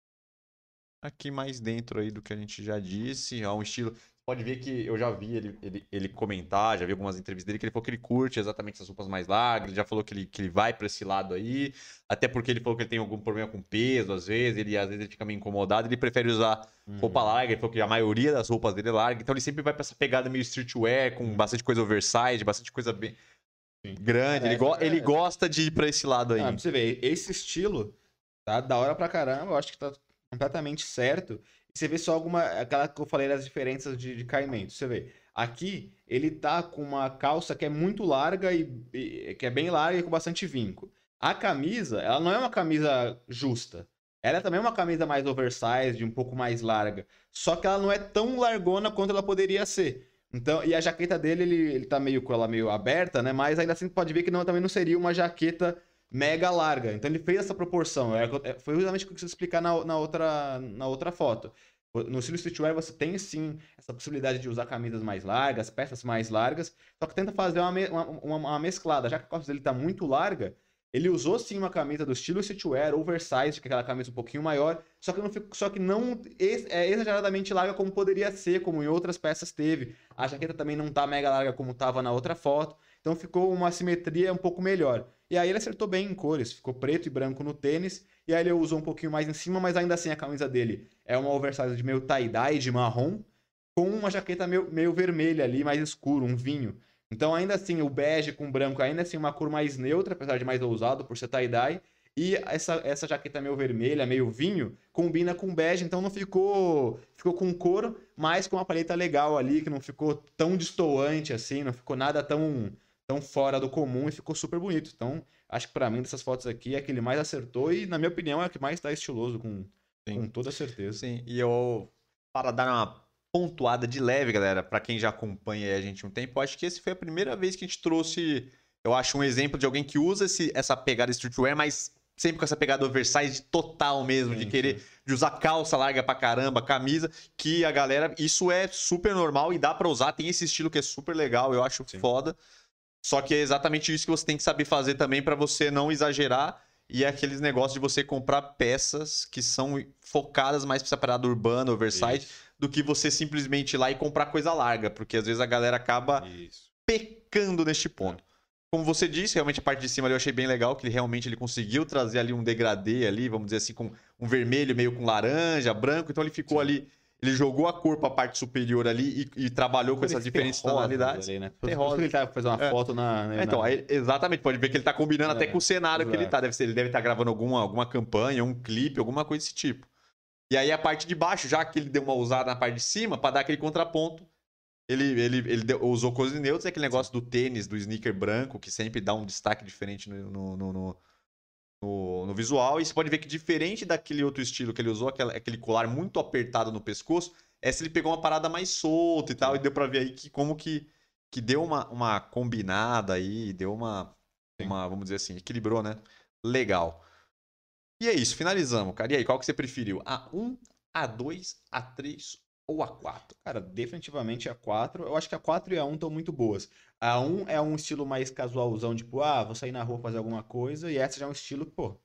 aqui mais dentro aí do que a gente já disse. É um estilo. Pode ver que eu já vi ele, ele, ele comentar, já vi algumas entrevistas dele que ele falou que ele curte exatamente essas roupas mais largas. Ele já falou que ele, que ele vai para esse lado aí. Até porque ele falou que ele tem algum problema com peso, às vezes. Ele às vezes ele fica meio incomodado. Ele prefere usar Uhum. roupa larga. Ele falou que a maioria das roupas dele é larga. Então ele sempre vai pra essa pegada meio streetwear, com bastante coisa oversize, bastante coisa bem Sim. grande. É, ele, go- essa- ele essa- gosta de ir pra esse lado aí. Ah, pra você ver, esse estilo tá da hora pra caramba, eu acho que tá completamente certo. E você vê só alguma. Aquela que eu falei das diferenças de, de caimento. Você vê, aqui ele tá com uma calça que é muito larga e, e- que é bem larga e com bastante vinco. A camisa, ela não é uma camisa justa. Ela é também uma camisa mais oversized, um pouco mais larga. Só que ela não é tão largona quanto ela poderia ser. Então, e a jaqueta dele, ele, ele tá meio com ela meio aberta, né? Mas ainda assim pode ver que não, também não seria uma jaqueta mega larga. Então ele fez essa proporção. É, é- foi justamente o que eu quis explicar na, na, outra, na outra foto. No estilo streetwear você tem sim essa possibilidade de usar camisas mais largas, peças mais largas, só que tenta fazer uma, uma, uma- mesclada. Já que a calça dele tá muito larga, ele usou sim uma camisa do estilo streetwear, oversized, que é aquela camisa um pouquinho maior, só que não, só que não é exageradamente larga como poderia ser, como em outras peças teve. A jaqueta também não tá mega larga como tava na outra foto. Então ficou uma simetria um pouco melhor. E aí ele acertou bem em cores, ficou preto e branco no tênis, e aí ele usou um pouquinho mais em cima, mas ainda assim a camisa dele é uma oversize de meio tie-dye, de marrom, com uma jaqueta meio, meio vermelha ali, mais escuro, um vinho. Então ainda assim o bege com branco, ainda assim uma cor mais neutra, apesar de mais ousado por ser tie-dye, e essa, essa jaqueta meio vermelha, meio vinho, combina com bege, então não ficou ficou com cor, mas com uma paleta legal ali, que não ficou tão destoante assim, não ficou nada tão tão fora do comum e ficou super bonito. Então, acho que pra mim dessas fotos aqui é a que ele mais acertou e na minha opinião é a que mais tá estiloso com, Sim. com toda certeza. Sim, e eu, para dar uma pontuada de leve, galera, pra quem já acompanha a gente um tempo, acho que esse foi a primeira vez que a gente trouxe, eu acho, um exemplo de alguém que usa esse, essa pegada streetwear, mas sempre com essa pegada oversize total mesmo, de Sim, querer, de usar calça larga pra caramba, camisa, que a galera, isso é super normal e dá pra usar, tem esse estilo que é super legal, eu acho Sim. foda. Só que é exatamente isso que você tem que saber fazer também pra você não exagerar. E é aqueles negócios de você comprar peças que são focadas mais pra essa parada urbana, oversize, Isso, do que você simplesmente ir lá e comprar coisa larga. Porque às vezes a galera acaba isso. pecando neste ponto. Como você disse, realmente a parte de cima ali eu achei bem legal, que ele realmente ele conseguiu trazer ali um degradê ali, vamos dizer assim, com um vermelho meio com laranja, branco. Então ele ficou Sim. ali, ele jogou a cor pra parte superior ali e, e trabalhou com essas diferentes tonalidades. Ali, né? Terrosa. isso que ele tá fazendo uma É. foto na. na- É, então, aí, exatamente, pode ver que ele tá combinando até É, com o cenário que ele exato. tá. Deve ser, ele deve estar gravando alguma, alguma campanha, um clipe, alguma coisa desse tipo. E aí a parte de baixo, já que ele deu uma usada na parte de cima, pra dar aquele contraponto, ele, ele, ele deu- usou cores neutras, é aquele negócio do tênis, do sneaker branco, que sempre dá um destaque diferente no, no, no, no- no- visual. E você pode ver que diferente daquele outro estilo que ele usou, aquela- aquele colar muito apertado no pescoço, essa ele pegou uma parada mais solta e tal, e deu pra ver aí que como que, que deu uma, uma combinada aí, deu uma, uma, vamos dizer assim, equilibrou, né? Legal. E é isso, finalizamos, cara. E aí, qual que você preferiu? A1, A2, A3 ou A4? Cara, definitivamente a 4. Eu acho que a 4 e a 1 estão muito boas. A 1 é um estilo mais casualzão, tipo, ah, vou sair na rua fazer alguma coisa. E essa já é um estilo pô,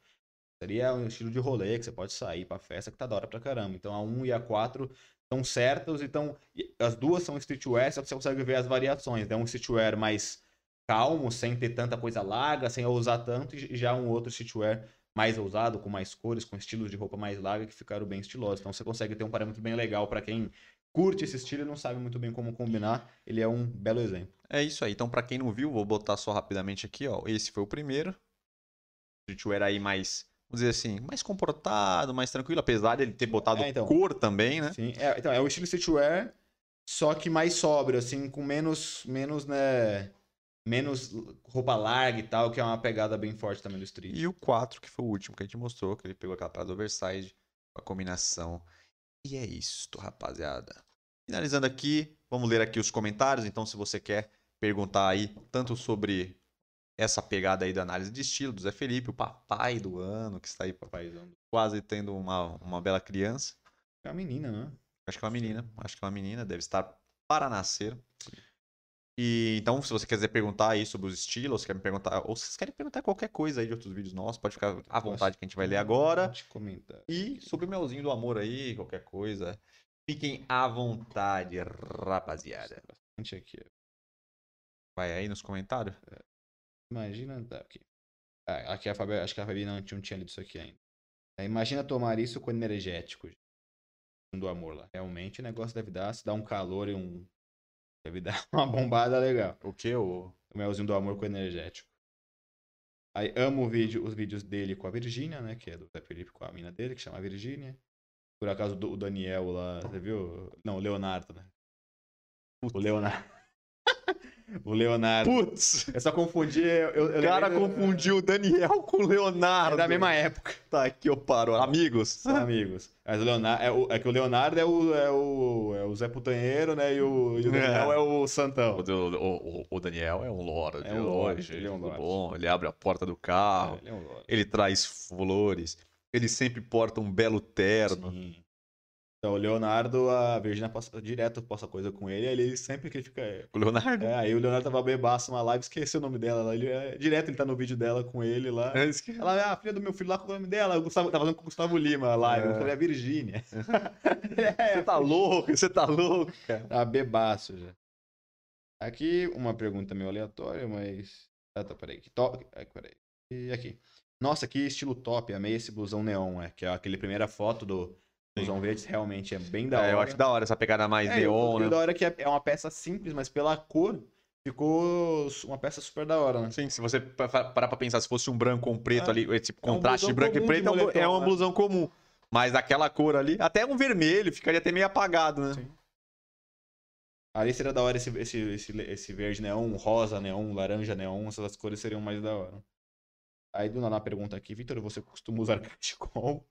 seria um estilo de rolê, que você pode sair pra festa, que tá da hora pra caramba. Então a 1 e a 4 estão certas, então as duas são streetwear, só que você consegue ver as variações. É um streetwear mais calmo, sem ter tanta coisa larga, sem ousar tanto, e já um outro streetwear mais ousado, com mais cores, com estilos de roupa mais larga que ficaram bem estilosos. Então você consegue ter um parâmetro bem legal pra quem curte esse estilo e não sabe muito bem como combinar. Ele é um belo exemplo. É isso aí. Então, pra quem não viu, vou botar só rapidamente aqui, ó. Esse foi o primeiro. Streetwear aí mais, vamos dizer assim, mais comportado, mais tranquilo, apesar de ele ter botado É, então. cor também, né? Sim, é, então, é o estilo streetwear, só que mais sóbrio, assim, com menos, menos, né, menos roupa larga e tal, que é uma pegada bem forte também do street. E o 4, que foi o último que a gente mostrou, que ele pegou aquela parada oversize com a combinação. E é isso, rapaziada. Finalizando aqui, vamos ler aqui os comentários. Então, se você quer perguntar aí tanto sobre essa pegada aí da análise de estilo do Zé Felipe, o papai do ano, que está aí Papaizão. quase tendo uma, uma bela criança. É uma menina, né? Acho que é uma menina, acho que é uma menina, deve estar para nascer. E então, se você quiser perguntar aí sobre os estilos, quer me perguntar, ou se vocês querem perguntar qualquer coisa aí de outros vídeos nossos, pode ficar à vontade que a gente vai ler agora. Pode comentar. E sobre o melzinho do amor aí, qualquer coisa. Fiquem à vontade, rapaziada. Bastante aqui. Vai aí nos comentários? Imagina. Tá, aqui. Ah, aqui a Fabi, acho que a Fabi não, não tinha lido isso aqui ainda. É, imagina tomar isso com energético. Do amor lá. Realmente o negócio deve dar, se dá um calor e um. Deve dar uma bombada legal. O que? O... O melzinho do amor com energético. Aí amo o vídeo, os vídeos dele com a Virgínia, né? Que é do Zé Felipe com a mina dele, que chama Virgínia. Por acaso o Daniel lá, você viu? Não, o Leonardo, né? O Leonardo. O Leonardo. Putz! Eu só confundi. Eu, eu, O cara confundiu o Daniel com o Leonardo. É da mesma época. Tá aqui, eu paro. Amigos. São amigos. Mas o Leonardo. É, o- é que o Leonardo é o, é o, é o Zé Putanheiro, né? E o, e o Daniel é, o Santão. O, o- o- o Daniel é um lord. É um lorde, ele é um lorde. bom. Ele abre a porta do carro, É, ele é um lorde. ele traz flores, ele sempre porta um belo terno. Sim. Então, o Leonardo, a Virgínia posta, direto posta coisa com ele, ele sempre que ele fica. O Leonardo? É, aí o Leonardo tava bebaço numa live, esqueci o nome dela lá. Ele, é, direto ele tá no vídeo dela com ele lá. É que- Ela, ah, a filha do meu filho lá, qual é o nome dela? O Gustavo, tá falando com o Gustavo Lima a live. É. Gustavo é a Virgínia. Você tá louco? Você tá louco, cara? Tá bebaço já. Aqui, uma pergunta meio aleatória, mas. Ah, tá, peraí. Que to... ah, peraí. E aqui. Nossa, que estilo top. Amei esse blusão neon, é. Que é aquele primeira foto do blusão verde. Realmente é bem da hora. É, eu acho da hora essa pegada mais É, neon, né? da hora é que é é uma peça simples, mas pela cor ficou uma peça super da hora, né? Sim, se você pa- pa- parar pra pensar, se fosse um branco ou um preto É. ali, esse um contraste de blusão branco e preto de é um, moletom, é uma né? blusão comum. Mas aquela cor ali, até um vermelho, ficaria até meio apagado, né? Sim. Ali seria da hora esse, esse, esse, esse verde neon, rosa neon, laranja neon, essas cores seriam mais da hora. Aí do nada uma pergunta aqui, Vitor, você costuma usar cachecol?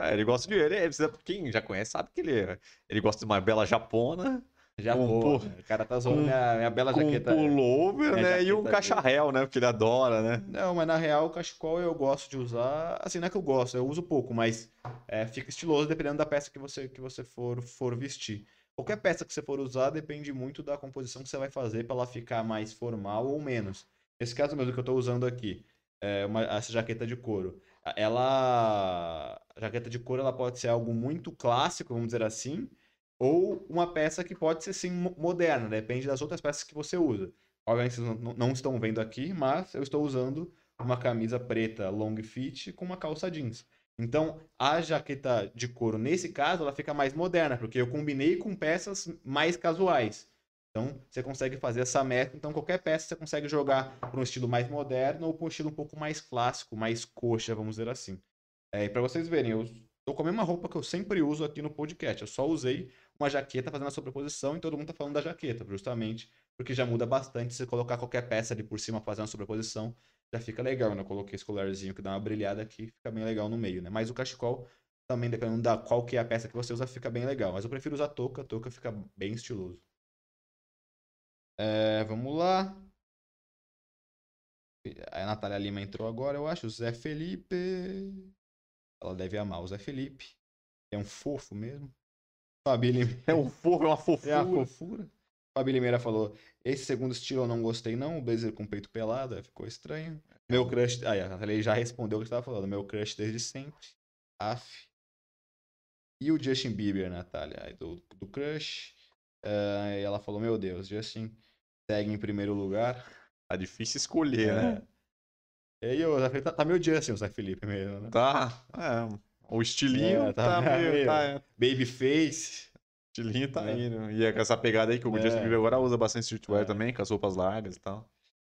É, ele gosta de. Ele, precisa- quem já conhece sabe que ele, ele gosta de uma bela japona, Já Com vou. pu- né? O cara tá zoando minha, minha bela com um jaqueta. pullover, é, né? E um cacharel, né? Porque ele adora, né? Não, mas na real o cachecol eu gosto de usar. Assim, não é que eu gosto, eu uso pouco, mas é, fica estiloso dependendo da peça que você, que você for, for vestir. Qualquer peça que você for usar depende muito da composição que você vai fazer para ela ficar mais formal ou menos. Nesse caso mesmo que eu tô usando aqui, é uma, essa jaqueta de couro. Ela. A jaqueta de couro ela pode ser algo muito clássico, vamos dizer assim, ou uma peça que pode ser sim mo- moderna, depende das outras peças que você usa. Obviamente vocês não- não estão vendo aqui, mas eu estou usando uma camisa preta long fit com uma calça jeans. Então, a jaqueta de couro, nesse caso, ela fica mais moderna, porque eu combinei com peças mais casuais. Então, você consegue fazer essa mescla. Então, qualquer peça você consegue jogar para um estilo mais moderno ou para um estilo um pouco mais clássico, mais coxa, vamos dizer assim. É, e para vocês verem, eu tô com a mesma roupa que eu sempre uso aqui no podcast. Eu só usei uma jaqueta fazendo a sobreposição e todo mundo tá falando da jaqueta, justamente porque já muda bastante se colocar qualquer peça ali por cima fazendo a sobreposição já fica legal, né? Eu coloquei esse colarzinho que dá uma brilhada aqui, fica bem legal no meio, né? Mas o cachecol, também dependendo da qual que é a peça que você usa, fica bem legal. Mas eu prefiro usar touca, touca fica bem estiloso. É, vamos lá. A Natália Lima entrou agora, eu acho. O Zé Felipe. Ela deve amar o Zé Felipe. É um fofo mesmo. Fabi Limeira. É um fofo, é uma É fofura. a fofura. Fabi Limeira falou: Esse segundo estilo eu não gostei, não. O blazer com peito pelado, ficou estranho. Meu crush. Aí, a Natália já respondeu o que estava falando. Meu crush desde sempre. Af. E o Justin Bieber, Natália, do, do crush. Ah, e ela falou: Meu Deus, Justin segue em primeiro lugar. Tá difícil escolher, né? É. E aí, Felipe tá, tá meio Justin, o Zé Felipe mesmo, né? Tá. É. O estilinho É, tá, tá meio. meio- Tá, é. Babyface. O estilinho tá É. indo. E é com essa pegada aí que o É. Justin Bieber agora usa bastante streetwear É. também, com as roupas largas e tal.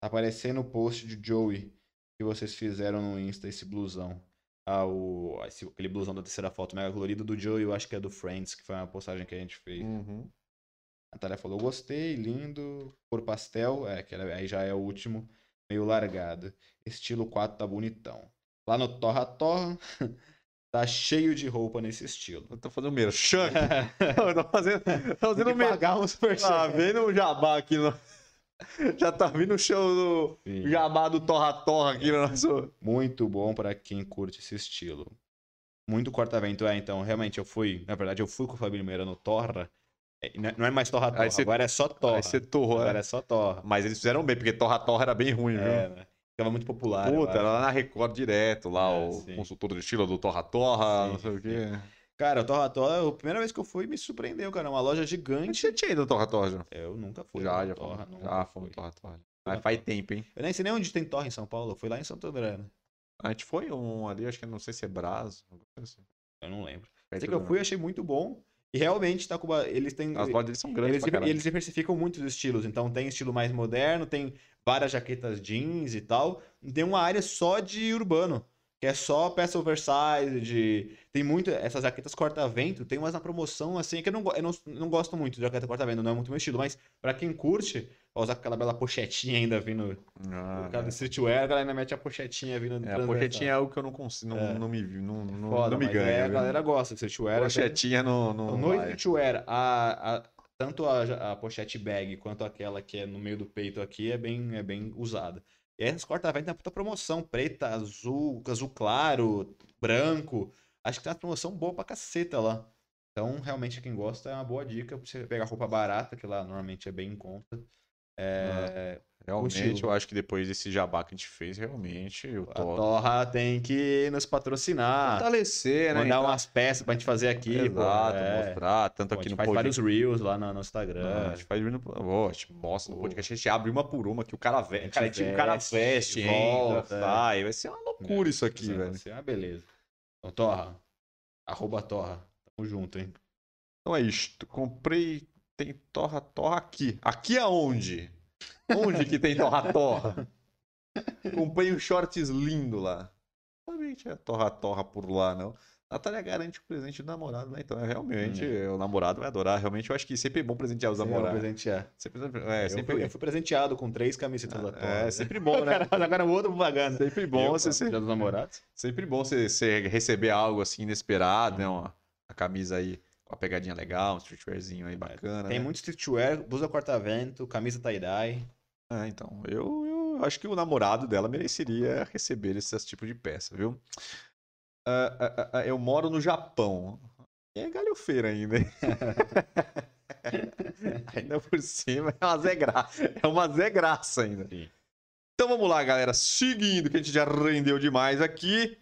Tá aparecendo o post de Joey que vocês fizeram no Insta, esse blusão. Ah, o, esse- aquele blusão da terceira foto mega colorido do Joey, eu acho que é do Friends, que foi uma postagem que a gente fez. Uhum. A Natália falou, gostei, lindo. Cor pastel, é, que aí já é o último, meio largado. Estilo 4 tá bonitão. Lá no Torra Torra, tá cheio de roupa nesse estilo. Eu tô fazendo merchan. Eu tô fazendo, tô fazendo merchan. pagar um super Tá vendo o jabá aqui no... Já tá vindo o show do jabá do Torra Torra aqui no nosso. Muito bom pra quem curte esse estilo. Muito corta-vento. É, então, realmente, eu fui. Na verdade, eu fui com o Fabio Limeira no Torra. É, não é- Não é mais torra torra, Aí você- agora é só torra. Aí você torrou, Agora é. é só torra. Mas eles fizeram bem, porque Torra Torra era bem ruim, viu? É, né? Ficava muito popular. Puta, era lá na Record direto, lá, É, o sim. consultor de estilo do Torra Torra, Sim, não sei o quê. Cara, o Torra Torra, a primeira vez que eu fui, me surpreendeu, cara. Uma loja gigante. já tinha ido no Torra Torra. Eu nunca fui. Já, já Torra, nunca Já fui. Torra Torra. Mas faz tempo, hein? Eu nem sei nem onde tem torre em São Paulo. Eu fui lá em Santo André, né? A gente foi um ali, acho que não sei se é assim. Eu não lembro. Sei que eu do- fui, achei muito bom. E realmente tá com uma... eles têm As lojas deles são grandes eles, pra eles diversificam muito os estilos. Então tem estilo mais moderno, tem várias jaquetas jeans e tal. Tem uma área só de urbano, que é só peça oversized. Tem muito essas jaquetas corta-vento, tem umas na promoção assim que eu não, eu não, não gosto muito de jaqueta corta-vento, não é muito meu estilo, mas pra quem curte, vai usar aquela bela pochetinha ainda vindo, Ah, o cara do streetwear, a galera ainda mete a pochetinha vindo é, a pochetinha é algo que eu não consigo, não, É. não me não, não, Foda, não me ganha. é, a viu? galera gosta de streetwear. até- Pochetinha no, no, No streetwear, a, a- tanto a, a pochete bag quanto aquela que é no meio do peito aqui é bem, é bem usada. E aí as corta-vento tem puta promoção, preta, azul, azul claro, branco. Acho que tem uma promoção boa pra caceta lá. Então, realmente, quem gosta é uma boa dica pra você pegar roupa barata, que lá normalmente é bem em conta. É, Realmente, eu acho que depois desse jabá que a gente fez, realmente, eu a tô... Torra tem que nos patrocinar, Fortalecer, né? mandar Então, umas peças pra gente fazer aqui. Exato, É. mostrar, tanto Pô, a aqui gente no faz podcast. vários reels lá no, no Instagram. Ah, a gente faz no... Pô, a gente mostra no podcast, a gente abre uma por uma que o cara A veste. gente Cara, tipo, o cara veste, veste, volta, é. sai. Vai ser uma loucura isso aqui, Vai velho. ser uma beleza. Então, Torra. Arroba Torra. Tamo junto, hein? Então é isto. Comprei. Tem torra-torra aqui. Aqui aonde? Onde que tem torra-torra? Comprei um shorts lindo lá. Que tinha torra-torra por lá, não. Natália garante o presente do namorado, né? Então, é realmente, o namorado vai adorar. Realmente, eu acho que sempre é bom presentear os vai namorados. presentear. Sempre, é, eu, sempre, fui, eu fui presenteado com três camisetas da Torra. é, né? sempre bom, né? Caralho, agora o outro propaganda. Sempre bom Eu, você ser- dos namorados. Sempre bom você, você receber algo assim inesperado, né? Uma, a camisa aí com a pegadinha legal, um streetwearzinho aí bacana. Tem né? muito streetwear, blusa corta-vento, camisa tie-dye. É, então, eu, eu acho que o namorado dela mereceria receber esse tipo de peça, viu? Ah, ah, ah, eu moro no Japão. É galhofeira ainda. ainda por cima é uma Zé Graça. É uma Zé Graça ainda. Sim. Então vamos lá, galera. Seguindo, que a gente já rendeu demais aqui.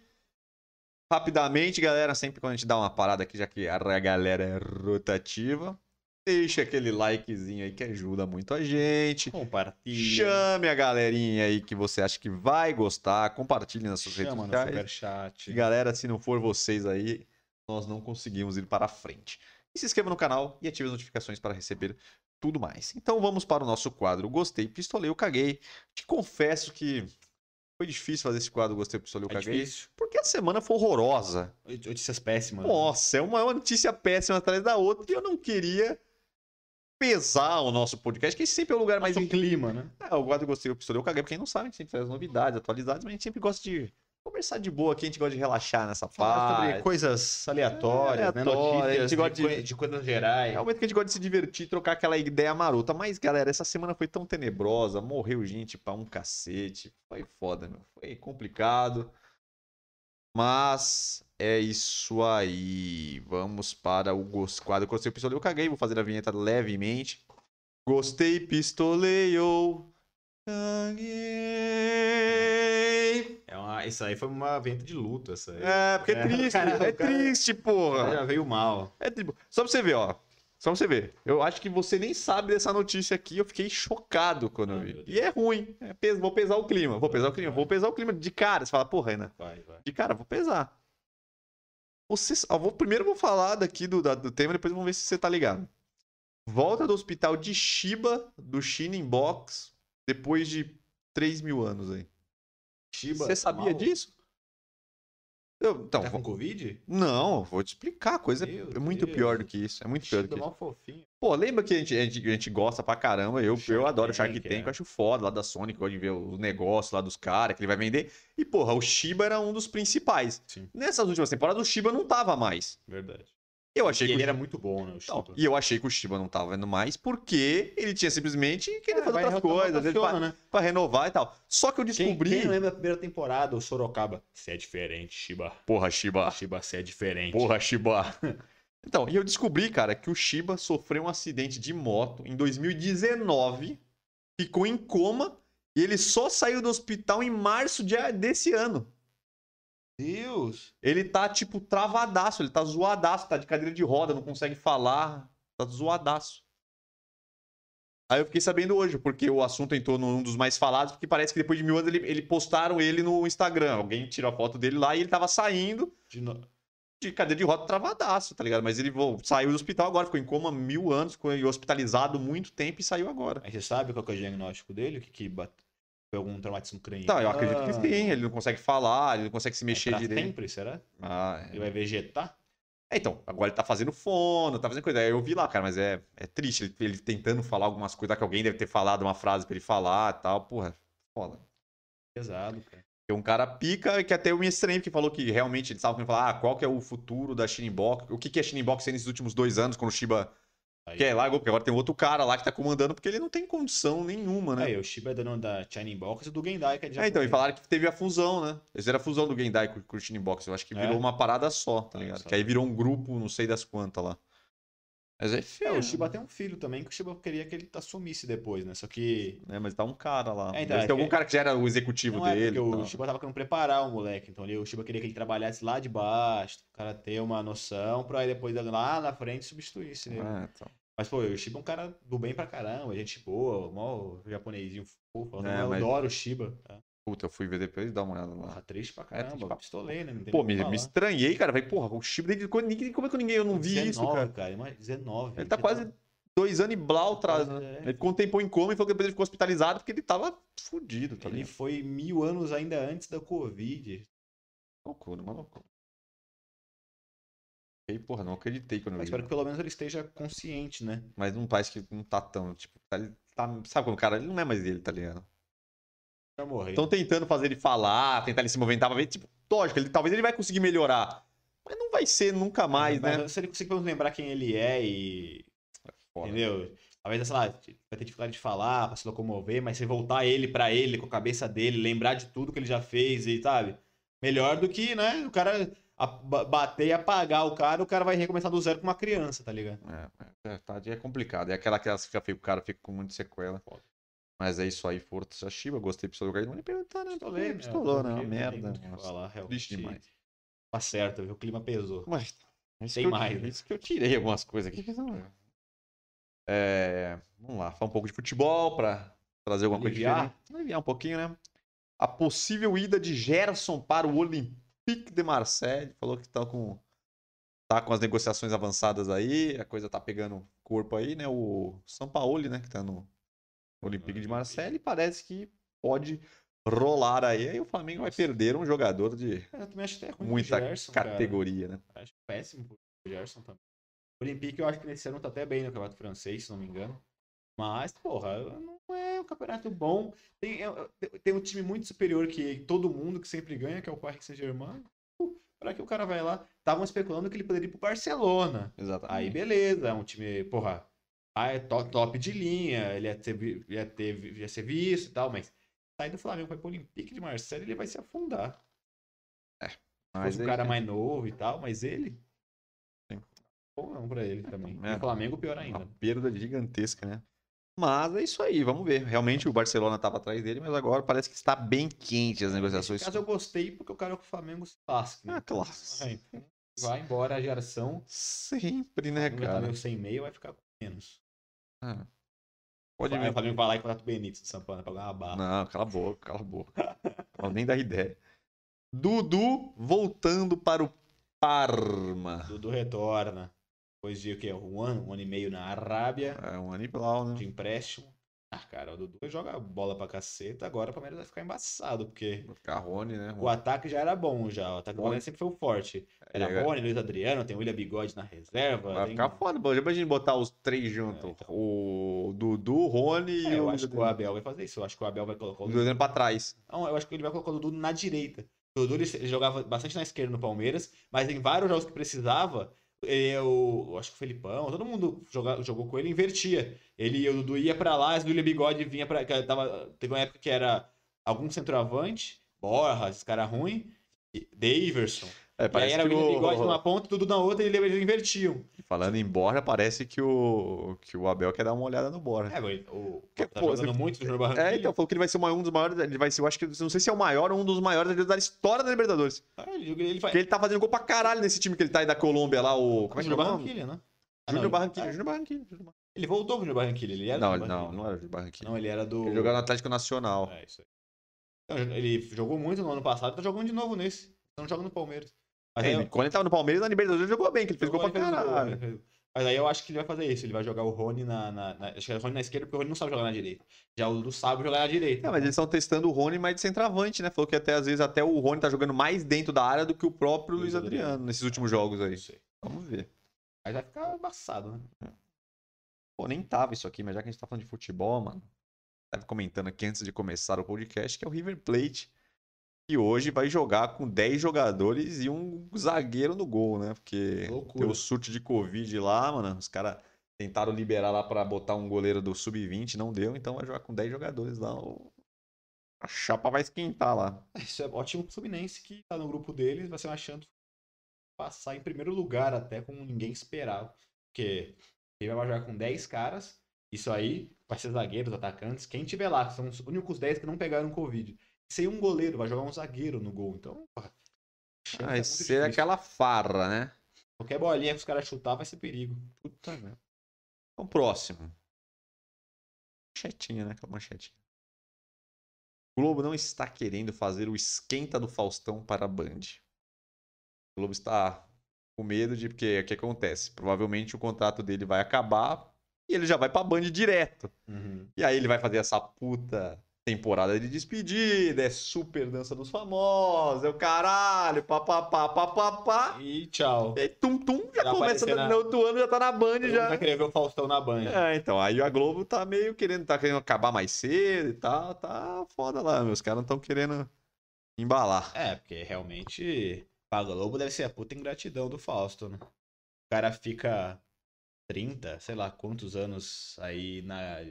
Rapidamente, galera, sempre quando a gente dá uma parada aqui, já que a galera é rotativa, deixa aquele likezinho aí que ajuda muito a gente. Compartilha. Chame a galerinha aí que você acha que vai gostar. Compartilhe nas suas redes Chama no sociais. superchat. Galera, se não for vocês aí, nós não conseguimos ir para frente. E se inscreva no canal e ative as notificações para receber tudo mais. Então vamos para o nosso quadro Gostei, Pistolei, eu Caguei. Te confesso que foi difícil fazer esse quadro Gostei, Pistolei, eu É Caguei. difícil. Porque a semana foi horrorosa. Notícias péssimas. Nossa, é uma, é uma notícia péssima atrás da outra e eu não queria pesar o nosso podcast, que sempre é o lugar mais Mas o clima, né? é, eu gosto de gostei do pistolei, eu caguei. Pra quem não sabe, a gente sempre traz novidades, atualizadas, mas a gente sempre gosta de conversar de boa aqui, a gente gosta de relaxar nessa parte. sobre coisas aleatórias, né? Aleatório, a Notícias gente de, gosta de- coi- de coisas gerais. É o momento que a gente gosta de se divertir, trocar aquela ideia marota. Mas, galera, essa semana foi tão tenebrosa, morreu gente pra um cacete. Foi foda, meu. Foi complicado. Mas é isso aí. Vamos para o quadro Gostei, Pistolei, eu caguei. Vou fazer a vinheta levemente. Gostei, pistolei, eu caguei. É uma, isso aí foi uma venta de luto, essa aí. É, porque é É, triste, cara, é cara- triste, porra. Já veio mal. É tipo, só pra você ver, ó. Só pra você ver. Eu acho que você nem sabe dessa notícia aqui. Eu fiquei chocado quando eu vi. E é ruim. É pes- vou pesar o clima. Vou pesar o clima. Vou pesar o clima de cara. Você fala, porra, Renan. Vai, vai. De cara, vou pesar. Você, vou, primeiro eu vou falar daqui do, da- do tema, depois vamos ver se você tá ligado. Volta do hospital de Shiba, do Shining Box, depois de 3 mil anos aí. Shiba, Você sabia mal? disso? Eu, então, Tá com vou- Covid? não, vou te explicar. A coisa é- Meu é muito Deus. pior do que isso. É muito pior do Shiba que isso. mal fofinho. Pô, lembra que a gente, a gente, a gente gosta pra caramba? Eu, Shark eu adoro Shark Tank, é. eu acho foda lá da Sony, que gosto de ver os negócios lá dos caras que ele vai vender. E, porra, o Shiba era um dos principais. Sim. Nessas últimas temporadas, o Shiba não tava mais. Verdade. Eu achei que ele era muito bom, né? Não, e eu achei que o Shiba não tava vendo mais porque ele tinha simplesmente querido É, fazer outras coisas, vezes pra, né? pra renovar e tal. Só que eu Quem, descobri. quem lembra da primeira temporada, o Sorocaba? Você é diferente, Shiba. Porra, Shiba. Shiba, você é diferente. Porra, Shiba. Então, e eu descobri, cara, que o Shiba sofreu um acidente de moto em 2019, ficou em coma e ele só saiu do hospital em março de- desse ano. Deus! Ele tá, tipo, travadaço, ele tá zoadaço, tá de cadeira de roda, não consegue falar, tá zoadaço. Aí eu fiquei sabendo hoje, porque o assunto entrou num dos mais falados, porque parece que depois de mil anos ele, ele postaram ele no Instagram. Alguém tirou a foto dele lá e ele tava saindo De no- de cadeira de roda travadaço, tá ligado? Mas ele saiu do hospital agora, ficou em coma mil anos, ficou hospitalizado muito tempo e saiu agora. Mas você sabe qual que é o diagnóstico dele? O que, que. Foi algum traumatismo craniano? Então, eu acredito que Ah, sim, ele não consegue falar, ele não consegue se é mexer pra direito. sempre, será? Ah, é. Ele vai vegetar? É, então, agora ele tá fazendo fono, tá fazendo coisa. Aí Eu vi lá, cara, mas é, é triste. Ele, ele tentando falar algumas coisas que alguém deve ter falado uma frase pra ele falar e tal. Porra, foda. Pesado, cara. Tem um cara pica que até eu me estranhei, que falou que realmente eles estavam querendo falar ah, qual que é o futuro da Shinbox, o que, que é Shinbox nesses últimos dois anos, quando o Shiba Aí, quer largou, porque agora tem outro cara lá que tá comandando, porque ele não tem condição nenhuma, né? aí o Shiba é dono da Shining Box e do Gendai, que é de É, então, e falaram que teve a fusão, né? Eles fizeram a fusão do Gendai com, o Shinbox. Eu acho que É? virou uma parada só, tá não ligado? Que aí virou um grupo, não sei das quantas lá. Mas é É, feio. o Shiba tem um filho também, que o Shiba queria que ele assumisse depois, né? Só que. né? Mas tá um cara lá. É, então, é ter algum que- cara que já era o executivo Não é dele. porque e o. Shiba tava querendo preparar o moleque. Então ali, o Shiba queria que ele trabalhasse lá de baixo, o cara ter uma noção, pra aí depois lá na frente substituísse, né? É, então. Mas, pô, o Shiba é um cara do bem pra caramba, gente boa, mó japonesinho fofo. Eu É, mas- adoro o Shiba. Tá? Puta, eu fui ver depois e dar uma olhada lá. Porra, triste pra É, triste caramba. pra- Pistoleiro, não tem Pô, me, me estranhei, cara. Falei, porra, o quando ninguém, como é que ninguém eu não vi 19, isso, cara? cara. Imagina, 19. Ele tá quase dois anos e blau atrás, né? é. Ele ficou um tempo em coma e falou que depois ele ficou hospitalizado porque ele tava fudido, tá Ele ligado? foi mil anos ainda antes da Covid. Loucura, uma loucura. E, porra, não acreditei quando eu Mas vi. espero que pelo menos ele esteja consciente, né? Mas não parece que não tá tão, tipo, tá, tá- sabe quando o cara, ele não é mais ele, tá ligado? Estão tentando fazer ele falar, tentar ele se movimentar pra ver, tipo, lógico, ele, talvez ele vai conseguir melhorar. Mas não vai ser nunca mais, Mas né? Se ele conseguir lembrar quem ele é e. Foda. Entendeu? Talvez, sei lá, vai ter dificuldade de falar, pra se locomover, mas você voltar ele pra ele, com a cabeça dele, lembrar de tudo que ele já fez e, sabe? Melhor do que, né? O cara bater e apagar o cara, o cara vai recomeçar do zero com uma criança, tá ligado? É, é, tá, é complicado. É aquela que fica feio, o cara fica com muita sequela. Foda. Mas é isso aí, Força Shiba. Gostei do seu lugar. Não nem perguntar, né? Pistolei, né? Pistolou, né? Uma merda. falar. Triste demais. Tá certo, viu? O clima pesou. Mas, isso Tem que eu- mais, né? Isso que eu tirei algumas coisas aqui. não- É, vamos lá, falar um pouco de futebol pra trazer alguma Aliviar? coisa diferente. Aliviar um pouquinho, né? A possível ida de Gerson para o Olympique de Marseille. Falou que tá com, tá com as negociações avançadas aí, a coisa tá pegando corpo aí, né? O Sampaoli, né, que tá no Olympique de Marseille, parece que pode rolar aí. Aí o Flamengo vai perder um jogador de Eu também acho até ruim muita Gerson, cara. categoria, né? Acho péssimo pro Gerson também. O Olympique eu acho que nesse ano tá até bem no campeonato francês, se não me engano. Mas, porra, não é um campeonato bom. Tem, é- tem um time muito superior que todo mundo que sempre ganha, que é o Paris Saint-Germain. Para que o cara vai lá? Estavam especulando que ele poderia ir pro Barcelona. Exatamente. Aí beleza, é um time, porra, é to- top de linha, ele ia, ter, ia, ter, ia ser visto e tal, mas sair do Flamengo vai pro Olympique de Marseille, ele vai se afundar. Se Mas um cara mais novo e tal, mas ele. Sim. Bom não pra ele também. É. E o Flamengo pior Uma ainda. perda gigantesca, né? Mas é isso aí, vamos ver. Realmente o Barcelona estava atrás dele, mas agora parece que está bem quente as negociações. Nesse caso eu gostei porque eu quero que o Flamengo se lasque. Né? Ah, claro. Vai, então, embora a geração. Sempre, né, Vai estar cara? meio sem meio, vai ficar com menos. Ah. Pode vir. o Flamengo vai lá e contrata o Benítez do Sampana pra ganhar uma barra. Não, cala a boca, cala a boca. Não, nem dá ideia. Dudu voltando para o Parma. Dudu retorna. Depois de o quê? Um ano, um ano e meio na Arábia. É um animal, de né? empréstimo. Ah, cara, o Dudu joga bola pra caceta, agora o Palmeiras vai ficar embaçado, porque Carrone, né? o ataque já era bom já, o ataque do Palmeiras sempre foi o forte. Era É, Rony, Luiz Adriano, tem o William Bigode na reserva. Vai tem- ficar foda, pô. Já imagina botar os três juntos. É, então. O Dudu, o Rony É, e eu o acho que o Abel vai fazer isso, eu acho que o Abel vai colocar o Dudu... Dudu pra trás. Não, eu acho que ele vai colocar o Dudu na direita. O Dudu ele jogava bastante na esquerda no Palmeiras, mas em vários jogos que precisava, eu, eu acho que o Felipão, todo mundo joga, jogou com ele e invertia. Ele, o Dudu ia pra lá, o William Bigode vinha pra. Tava, teve uma época que era algum centroavante, Borja, esse cara ruim, e Daverson. É, E aí era o William Bigode o... numa ponta e tudo na outra, e eles invertiam. Falando em Borja, parece que o... que o Abel quer dar uma olhada no Borja. É, o Que, tá pô, jogando você- muito no Júnior Barranquilla. É, então, falou que ele vai ser uma- um dos maiores. Ele vai ser, eu acho que, não sei se é o maior ou um dos maiores da história da Libertadores. Ah, ele, ele vai... Porque ele tá fazendo gol pra caralho nesse time que ele tá aí da Colômbia lá, o. Como é que é Júnior? Barranquilla, né? Ah, Júnior não, Barranquilla. ah, Júnior Barranquilla. Ele voltou pro Júnior Barranquilla, ele era Não, ele- não, não era Júnior Barranquilla. Não, ele era do... Ele jogava no Atlético Nacional. É, isso aí. Então, ele jogou muito no ano passado, tá jogando de novo nesse. Então joga no Palmeiras. Mas aí, É, quando ele tava no Palmeiras, na Libertadores, ele jogou bem, que ele fez gol pra caralho. gol. Mas aí eu acho que ele vai fazer isso. Ele vai jogar o Rony na. na- na- acho que é o Rony na esquerda, porque o Rony não sabe jogar na direita. Já o Dudu sabe jogar na direita. É, mas eles estão testando o Rony mais de centroavante, né? Falou que até às vezes até o Rony tá jogando mais dentro da área do que o próprio Luiz Luiz Adriano, Adriano. nesses últimos jogos aí. Vamos ver. Mas vai ficar embaçado, né? Pô, nem tava isso aqui, mas já que a gente tá falando de futebol, mano. Tava comentando aqui antes de começar o podcast que é o River Plate. Que hoje vai jogar com 10 jogadores e um zagueiro no gol, né? Porque Loucura. o surto de Covid lá, mano. Os caras tentaram liberar lá pra botar um goleiro do Sub-20, não deu, então vai jogar com 10 jogadores lá. A chapa vai esquentar lá. Isso é ótimo pro Fluminense que tá no grupo deles, vai ser uma chance de passar em primeiro lugar até como ninguém esperava. Porque ele vai jogar com 10 caras, isso aí vai ser zagueiros, atacantes, quem tiver lá, que são os únicos 10 que não pegaram Covid. Sem um goleiro, vai jogar um zagueiro no gol. Então, pô, a chance é Vai ser difícil. aquela farra, né? Qualquer bolinha que os caras chutar vai ser perigo. Puta merda. Então, próximo. Manchetinha, né? Aquela manchetinha. O Globo não está querendo fazer o esquenta do Faustão para a Band. O Globo está com medo de. Porque o que acontece? Provavelmente o contrato dele vai acabar e ele já vai para a Band direto. E aí ele vai fazer essa puta temporada de despedida, é super dança dos famosos, é o caralho, papapá, papapá. E tchau. E aí, tum, tum, já Já começa no na- final do ano, já tá na Band já. vai querer ver o Faustão na banha. É, então, aí a Globo tá meio querendo, tá querendo acabar mais cedo e tal, tá foda lá, meus caras não estão querendo embalar. É, porque realmente pra Globo deve ser a puta ingratidão do Fausto, né? O cara fica 30, sei lá quantos anos aí na.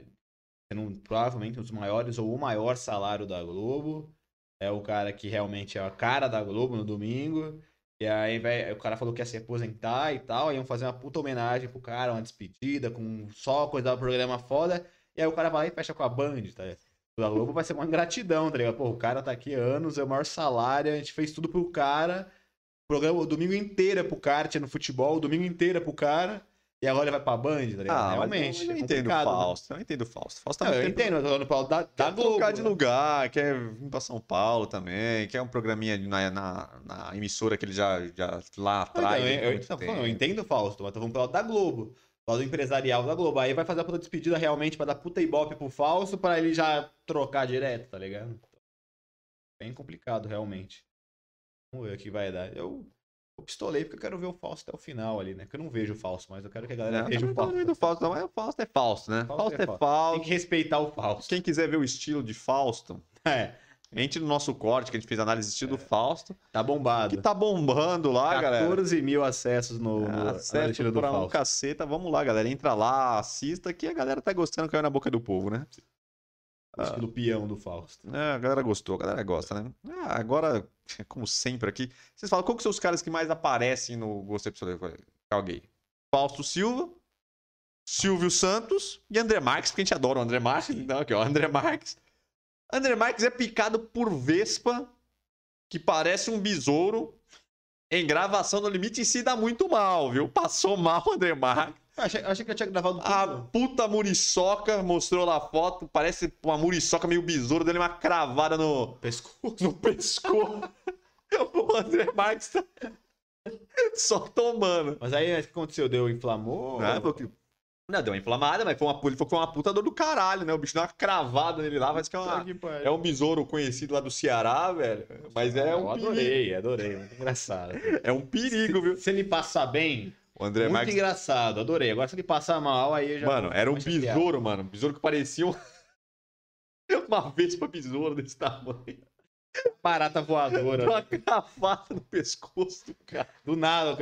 Sendo um- provavelmente um dos maiores ou o maior salário da Globo. É o cara que realmente é a cara da Globo no domingo. E aí vai, o cara falou que ia se aposentar e tal. Aí iam fazer uma puta homenagem pro cara, uma despedida, com só coisa do programa foda. E aí o cara vai lá e fecha com a Band, tá? Da Globo vai ser uma ingratidão, tá ligado? Pô, o cara tá aqui anos, é o maior salário, a gente fez tudo pro cara. O programa o domingo inteiro é pro cara, tinha no futebol, o domingo inteiro é pro cara. E agora ele vai pra Band, tá ligado? Ah, mas Realmente. eu, eu é entendo o complicado, né? Fausto, eu entendo o Fausto. Fausto tá Não, eu entendo, eu tô falando Paulo da, da Quer Globo. trocar de né? lugar, quer vir pra São Paulo também, quer um programinha na, na, na emissora que ele já, já lá atrás. Não, há eu, eu, falando, eu entendo o Fausto, mas tô falando pro lado da Globo. Lado empresarial da Globo. Aí vai fazer a puta despedida realmente pra dar puta ibope pro Fausto pra ele já trocar direto, tá ligado? Bem complicado, realmente. Vamos ver o que vai dar. Eu, eu pistolei porque eu quero ver o Fausto até o final ali, né? Porque eu não vejo o Fausto, mas eu quero que a galera Não, veja o não tô Fausto. falando do Fausto, não, mas o Fausto é Fausto, né? Fausto Fausto, é é Fausto. Fausto. Tem que respeitar o Fausto. Quem quiser ver o estilo de Fausto, É, entre no nosso corte, que a gente fez análise de estilo do Fausto, tá bombado. que tá bombando lá, galera. 14 mil acessos no, no Acesso estilo do pra um Fausto. caceta. Vamos lá, galera. Entra lá, assista, que a galera tá gostando, caiu na boca do povo, né? O estilo peão do Fausto. É, a galera gostou, a galera gosta, né? Ah, agora, como sempre aqui, vocês falam, qual que são os caras que mais aparecem no Gostei Episódio Alguém? Fausto Silva, Silvio Santos e André Marques, porque a gente adora o André Marques. Então, aqui, ó, André Marques. André Marques é picado por Vespa, que parece um besouro, em gravação no limite e se dá muito mal, viu? Passou mal o André Marques. Eu achei, achei que eu tinha gravado tudo. A puta muriçoca mostrou lá a foto, parece uma muriçoca meio besouro, dele uma cravada no, pescoço. no pescoço. o André Marques tá só tomando. Mas aí, o que aconteceu? Deu, inflamou? Ah, porque- Não, deu uma inflamada, mas foi uma, ele foi uma puta dor do caralho, né? O bicho deu uma cravada nele lá, parece que é, uma- é um besouro conhecido lá do Ceará, velho. Mas é Eu um perigo. adorei, adorei. Muito engraçado. É um perigo, viu? Se ele passar bem, O André muito Marques. engraçado, adorei. Agora se ele passar mal, aí eu já. Mano, era um besouro, mano. Um besouro que parecia um... uma vespa besouro desse tamanho. Barata voadora. Uma cravata no pescoço do cara. Do nada,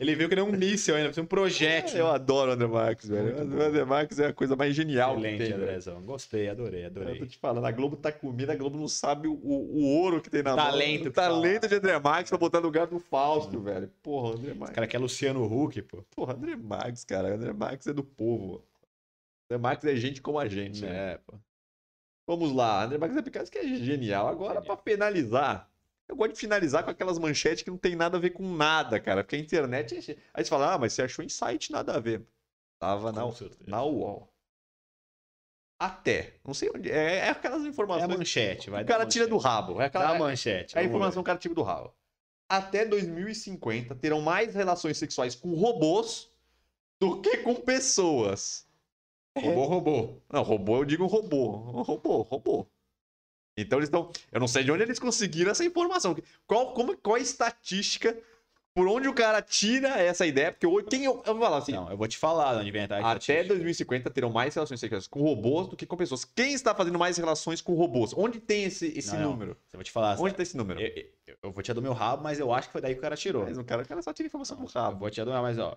ele veio que nem um míssil ainda, um projétil. Eu adoro o André Marques, velho. Muito O André Marques é a coisa mais genial que Excelente, tem, velho. Andrezão. Gostei, adorei, Eu tô adorei. te falando, a Globo tá comida, a Globo não sabe o, o ouro que tem na Talento mão. que O talento tá de André Marques pra botar no lugar do Fausto, velho. Porra, André Esse Marques. cara aqui é Luciano Huck, pô. Porra, André Marques, cara. André Marques é do povo. André Marques é gente como a gente. né? É, pô. Vamos lá, André Marques é Picasso que é genial. Agora, pra finalizar, eu gosto de finalizar com aquelas manchetes que não tem nada a ver com nada, cara. Porque a internet. é- Aí você fala, ah, mas você achou em site nada a ver. Tava na, certeza. na UOL. Até. Não sei onde. É, é aquelas É a informações. manchete, vai o cara tira do rabo. É aquela Dá a é manchete. a vamos informação ver. que o cara tira do rabo. Até 2050 terão mais relações sexuais com robôs do que com pessoas. Robô, robô. Não, robô eu digo robô. Robô, robô. Então eles estão. Eu não sei de onde eles conseguiram essa informação. Qual, como, qual é a estatística? Por onde o cara tira essa ideia? Porque hoje, quem eu, eu vou falar assim. Não, eu vou te falar de onde vem a Até estatística. 2050 terão mais relações sexuais com robôs do que com pessoas. Quem está fazendo mais relações com robôs? Onde tem esse, esse Não, não. número? Eu vou te falar. Onde tem esse número? Eu, eu- eu vou tirar do meu rabo, mas eu acho que foi daí que o cara tirou. Mas o cara, o cara só tira informação do Eu rabo. vou tirar do meu mas ó.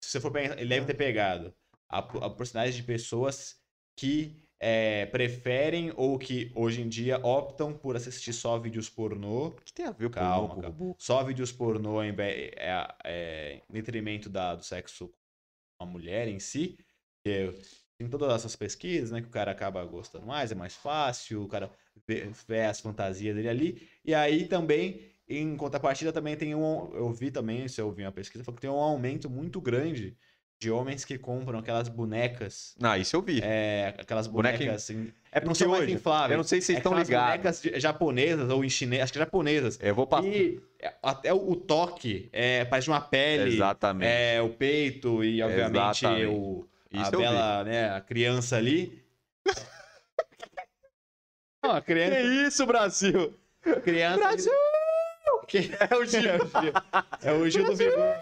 Se você for pensar, ele deve ter pegado a, a porcentagem de pessoas que é, preferem ou que hoje em dia optam por assistir só vídeos pornô O que tem a ver com Calma, calma. só vídeos pornô em, é, é, em detrimento da, do sexo com a mulher em si. Que tem todas essas pesquisas, né? Que o cara acaba gostando mais, é mais fácil, o cara vê, vê as fantasias dele ali. E aí também, em contrapartida, também tem um. Eu vi também, se eu vi uma pesquisa, falou que tem um aumento muito grande de homens que compram aquelas bonecas. Ah, isso eu vi. É, aquelas Boneca- bonecas. em- É não porque são mais hoje, infláveis. eu não sei se vocês é estão ligados. bonecas japonesas ou em chinês, acho que japonesas. Eu vou passar. E é, até o o toque é, parece uma pele, Exatamente. é, o peito e, obviamente, Exatamente. o, a Isso bela, né, a criança ali. Não, a Que criança, isso, Brasil? criança Brasil! Que- É o Gil. é o Gil, é o Gil do Vigor.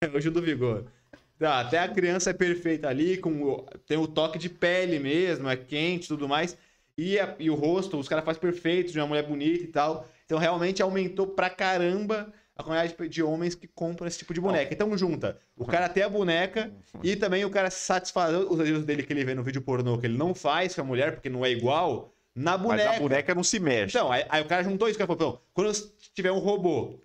É o Gil do Vigor. Tá, até a criança é perfeita ali, com tem o toque de pele mesmo, é quente e tudo mais. E, a- e o rosto, os caras fazem perfeito, de uma mulher bonita e tal. Então realmente aumentou pra caramba a quantidade de- homens que compram esse tipo de boneca. Então junta, o cara tem a boneca e também o cara satisfaz os desejos dele que ele vê no vídeo pornô, que ele não faz com a mulher, porque não é igual, na Mas boneca. a boneca não se mexe. Então, aí, aí o cara juntou isso, o cara falou, "Pô, quando tiver um robô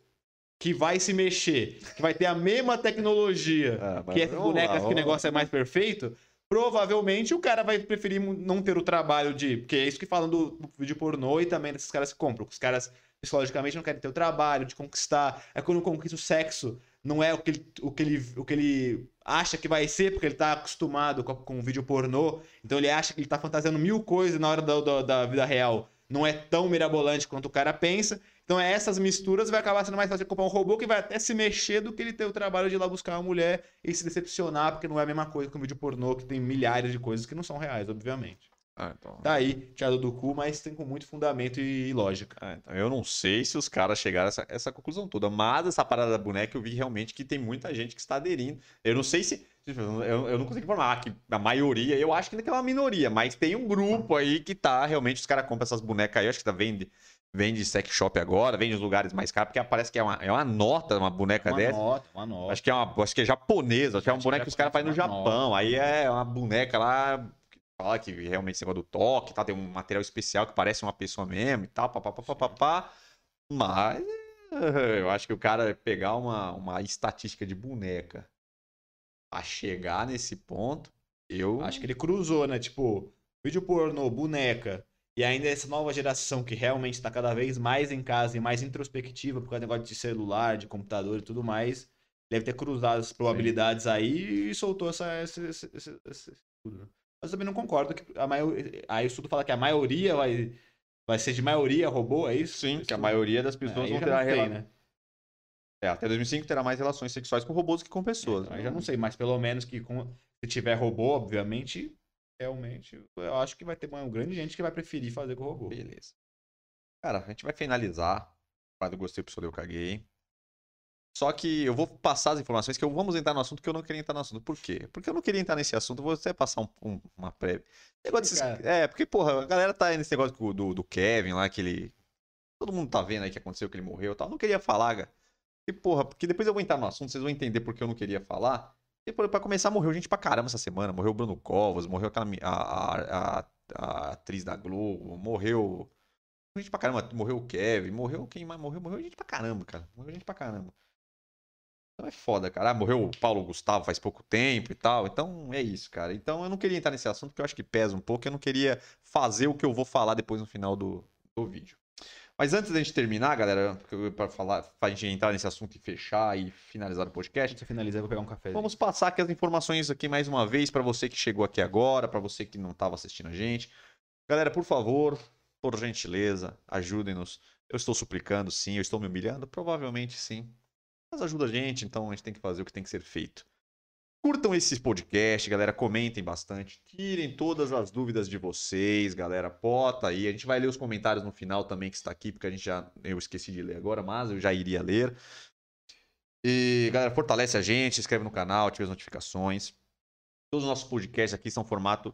que vai se mexer, que vai ter a mesma tecnologia Ah, que essas vamos lá, que o negócio é mais perfeito, provavelmente o cara vai preferir não ter o trabalho de... Porque é isso que falam do, do vídeo pornô e também desses caras que compram. Os caras, psicologicamente, não querem ter o trabalho de conquistar. É quando conquista o sexo, não é o que ele, o que ele, o que ele acha que vai ser, porque ele tá acostumado com, com o vídeo pornô. Então ele acha que ele tá fantasiando mil coisas na hora da, da, da vida real. Não é tão mirabolante quanto o cara pensa. Então essas misturas vai acabar sendo mais fácil de comprar um robô que vai até se mexer do que ele ter o trabalho de ir lá buscar uma mulher e se decepcionar, porque não é a mesma coisa que um vídeo pornô que tem milhares de coisas que não são reais, obviamente. Ah, então... Tá aí, tirado do cu, mas tem com muito fundamento e lógica. Ah, então eu não sei se os caras chegaram a essa, essa conclusão toda, mas essa parada da boneca eu vi realmente que tem muita gente que está aderindo. Eu não sei se. Eu, eu não consigo informar que a maioria, eu acho que ainda é uma minoria, mas tem um grupo aí que tá realmente, os caras compram essas bonecas aí, eu acho que tá, vende, vende sex shop agora, vende nos lugares mais caros, porque parece que é uma, é uma nota uma boneca Uma dessa. nota, uma nota. Acho que é uma, acho que é japonesa, acho que é uma que boneca que os caras fazem no uma Japão. Aí é uma boneca lá que fala que realmente esse negócio do toque, tá? Tem um material especial que parece uma pessoa mesmo e tal, papapá, papapá. Mas eh, eu acho que o cara pegar uma, uma estatística de boneca a chegar nesse ponto, eu Acho que ele cruzou, né? Tipo, vídeo pornô, boneca. E ainda essa nova geração que realmente tá cada vez mais em casa e mais introspectiva por causa do negócio de celular, de computador e tudo mais. Deve ter cruzado as probabilidades aí e soltou essa, esse, esse, esse, esse estudo. né? Mas eu também não concordo que a maioria. Aí o estudo fala que a maioria vai, vai ser de maioria robô, é isso? sim, que a maioria das É, pessoas aí vão ter a sei, rela- né? É, até 2005 terá mais relações sexuais com robôs que com pessoas. Então, aí já não sei, mas pelo menos que com- se tiver robô, obviamente, realmente, eu acho que vai ter uma grande gente que vai preferir fazer com robô. Beleza. Cara, a gente vai finalizar. o quadro gostei, pessoal, eu caguei. Só que eu vou passar as informações que eu vamos entrar no assunto que eu não queria entrar no assunto. Por quê? Porque eu não queria entrar nesse assunto, eu vou até passar um- um- uma prévia. Negócio desses-. É, porque, porra, a galera tá aí nesse negócio do, do, do Kevin lá, que ele Todo mundo tá vendo aí que aconteceu, que ele morreu e tal. Eu não queria falar, cara. E, porra, porque depois eu vou entrar no assunto, vocês vão entender porque eu não queria falar. Pra começar, morreu gente pra caramba essa semana. Morreu o Bruno Covas, morreu a, a, a, a atriz da Globo, morreu. Gente pra caramba, morreu o Kevin, morreu quem mais morreu? Morreu gente pra caramba, cara. Morreu gente pra caramba. Então é foda, cara. Ah, morreu o Paulo Gustavo faz pouco tempo e tal. Então é isso, cara. Então eu não queria entrar nesse assunto porque eu acho que pesa um pouco. Eu não queria fazer o que eu vou falar depois no final do, do vídeo. Mas antes da gente terminar, galera, para falar, pra gente entrar nesse assunto e fechar e finalizar o podcast. Antes de finalizar, eu vou pegar um café. Vamos passar aqui as informações aqui mais uma vez para você que chegou aqui agora, para você que não estava assistindo a gente. Galera, por favor, por gentileza, ajudem-nos. Eu estou suplicando, sim, eu estou me humilhando, provavelmente sim. Mas ajuda a gente, então a gente tem que fazer o que tem que ser feito. Curtam esse podcast, galera. Comentem bastante. Tirem todas as dúvidas de vocês, galera. Bota aí. A gente vai ler os comentários no final também que está aqui, porque a gente já. Eu esqueci de ler agora, mas eu já iria ler. E, galera, fortalece a gente, se inscreve no canal, ative as notificações. Todos os nossos podcasts aqui são formato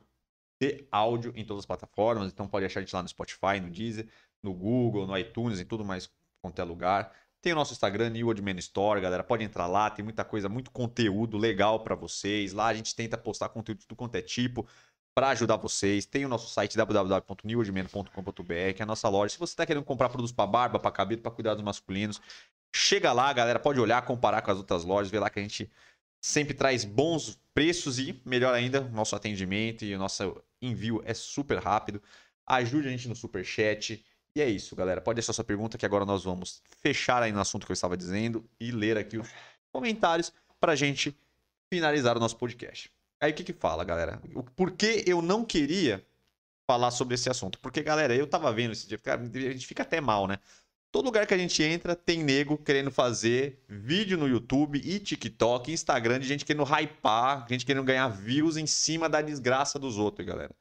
de áudio em todas as plataformas, então pode achar a gente lá no Spotify, no Deezer, no Google, no iTunes, em tudo mais quanto é lugar. Tem o nosso Instagram, New Admin Store, galera. Pode entrar lá, tem muita coisa, muito conteúdo legal para vocês. Lá a gente tenta postar conteúdo de tudo quanto é tipo para ajudar vocês. Tem o nosso site www.newadmin.com.br, que é a nossa loja. Se você está querendo comprar produtos para barba, para cabelo, para cuidados masculinos, chega lá, galera. Pode olhar, comparar com as outras lojas, ver lá que a gente sempre traz bons preços e, melhor ainda, nosso atendimento e o nosso envio é super rápido. Ajude a gente no super chat. E é isso, galera. Pode deixar sua pergunta que agora nós vamos fechar aí no assunto que eu estava dizendo e ler aqui os comentários para a gente finalizar o nosso podcast. Aí o que que fala, galera? Por que eu não queria falar sobre esse assunto? Porque, galera, eu tava vendo esse dia, cara, a gente fica até mal, né? Todo lugar que a gente entra tem nego querendo fazer vídeo no YouTube e TikTok, Instagram, de gente querendo hypar, gente querendo ganhar views em cima da desgraça dos outros, galera.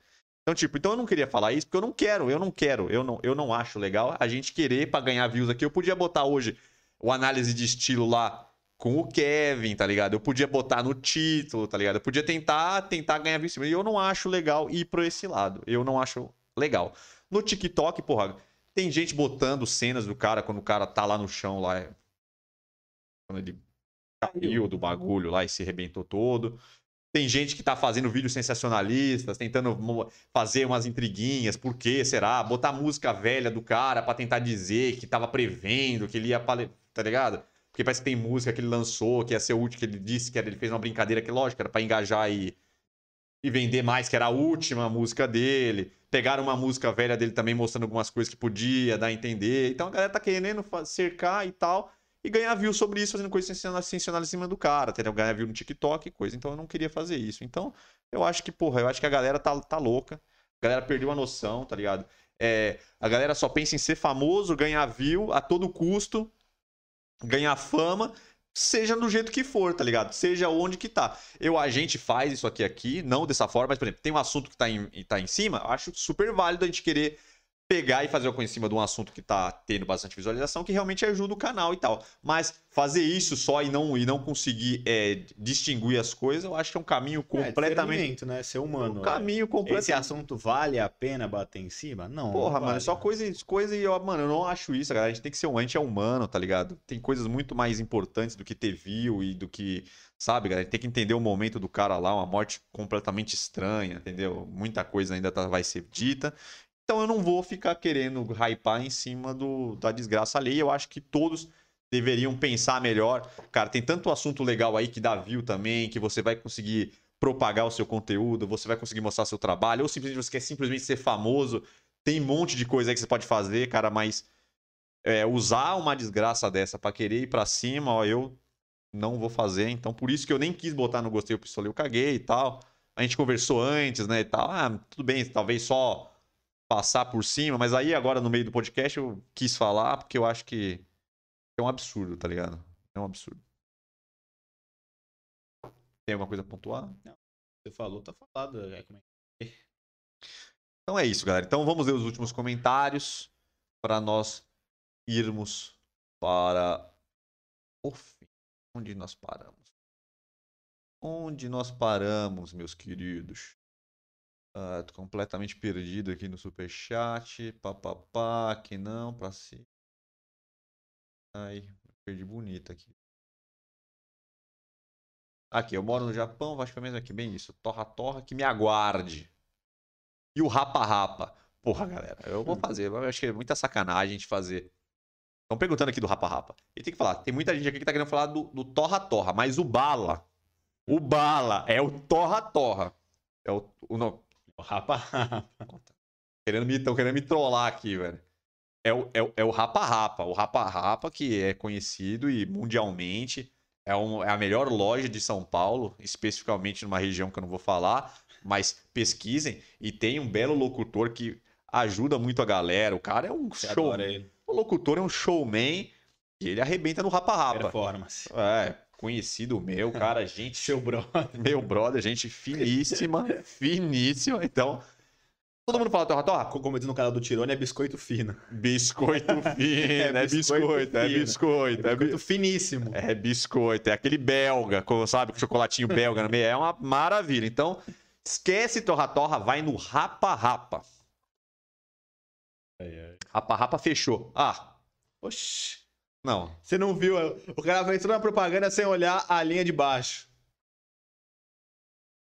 Então, tipo, então eu não queria falar isso porque eu não quero, eu não quero, eu não, eu não acho legal a gente querer para ganhar views aqui. Eu podia botar hoje o análise de estilo lá com o Kevin, tá ligado? Eu podia botar no título, tá ligado? Eu podia tentar, tentar ganhar views. E eu não acho legal ir para esse lado. Eu não acho legal. No TikTok, porra, tem gente botando cenas do cara quando o cara tá lá no chão lá. Quando ele caiu do bagulho lá e se arrebentou todo. Tem gente que tá fazendo vídeos sensacionalistas, tentando fazer umas intriguinhas, por que será? Botar música velha do cara para tentar dizer que tava prevendo, que ele ia. Tá ligado? Porque parece que tem música que ele lançou, que ia ser último, que ele disse que ele fez uma brincadeira que, lógico, era pra engajar e, e vender mais, que era a última música dele. Pegaram uma música velha dele também, mostrando algumas coisas que podia dar a entender. Então a galera tá querendo cercar e tal e ganhar view sobre isso, fazendo coisas sensacionais em cima do cara, entendeu? Ganhar view no TikTok e coisa. Então eu não queria fazer isso. Então eu acho que, porra, eu acho que a galera tá, tá louca. A galera perdeu a noção, tá ligado? É, a galera só pensa em ser famoso, ganhar view a todo custo, ganhar fama, seja do jeito que for, tá ligado? Seja onde que tá. Eu, a gente faz isso aqui, aqui, não dessa forma, mas, por exemplo, tem um assunto que tá em, tá em cima, acho super válido a gente querer pegar e fazer coisa em cima de um assunto que tá tendo bastante visualização, que realmente ajuda o canal e tal. Mas fazer isso só e não, e não conseguir é, distinguir as coisas, eu acho que é um caminho é, completamente. É, né? Ser humano. Um caminho completamente. Esse assunto vale a pena bater em cima? Não. Porra, não mano, vale. só coisa, coisa e, ó, mano, eu não acho isso, galera. A gente tem que ser um, a gente é humano, tá ligado? Tem coisas muito mais importantes do que ter view e do que. Sabe, galera? Tem que entender o momento do cara lá, uma morte completamente estranha, entendeu? Muita coisa ainda tá, vai ser dita. Então eu não vou ficar querendo hypar em cima do, da desgraça alheia. Eu acho que todos deveriam pensar melhor. Cara, tem tanto assunto legal aí que dá view também, que você vai conseguir propagar o seu conteúdo, você vai conseguir mostrar seu trabalho, ou simplesmente você quer simplesmente ser famoso. Tem um monte de coisa aí que você pode fazer, cara, mas é, usar uma desgraça dessa para querer ir para cima, ó, eu não vou fazer. Então por isso que eu nem quis botar no gostei o pistolei, eu caguei e tal. A gente conversou antes, né, e tal. Ah, tudo bem, talvez só passar por cima, mas aí agora no meio do podcast eu quis falar porque eu acho que é um absurdo, tá ligado? É um absurdo. Tem alguma coisa a pontuar? Não. Você falou, tá falado. É, é então é isso, galera. Então vamos ler os últimos comentários para nós irmos para o fim. Onde nós paramos? Onde nós paramos, meus queridos? Uh, tô completamente perdido aqui no superchat. Papapá, que não, pra cima. Ai, perdi bonito aqui. Aqui, eu moro no Japão, acho que é mesmo aqui, bem isso. Torra Torra, que me aguarde. E o Rapa Rapa. Porra, galera, eu vou fazer. Eu acho que é muita sacanagem gente fazer. Estão perguntando aqui do Rapa Rapa. E tem que falar, tem muita gente aqui que tá querendo falar do, do Torra Torra, mas o Bala. O Bala é o Torra Torra. É o, O Rapa Rapa. querendo me, tão querendo me trollar aqui, velho. É o, é, o- é o Rapa Rapa. O Rapa Rapa, que é conhecido e mundialmente é, um- é a melhor loja de São Paulo, especificamente numa região que eu não vou falar, mas pesquisem. E tem um belo locutor que ajuda muito a galera. O cara é um Você show. O locutor é um showman e ele arrebenta no Rapa Rapa. Performance. É, conhecido meu, cara, gente Seu brother. meu brother, gente finíssima, finíssima. Então, todo mundo fala torra torra? Como diz no canal do Tirone, é biscoito fino. Biscoito fino, é, É biscoito, biscoito é biscoito, é, bi- Biscoito finíssimo. é biscoito, é aquele belga, sabe, com chocolatinho belga no meio, é uma maravilha. Então, esquece torra torra, vai no rapa rapa. Rapa rapa fechou. Ah, Oxi. Não. Você não viu? O cara entrou na propaganda sem olhar a linha de baixo.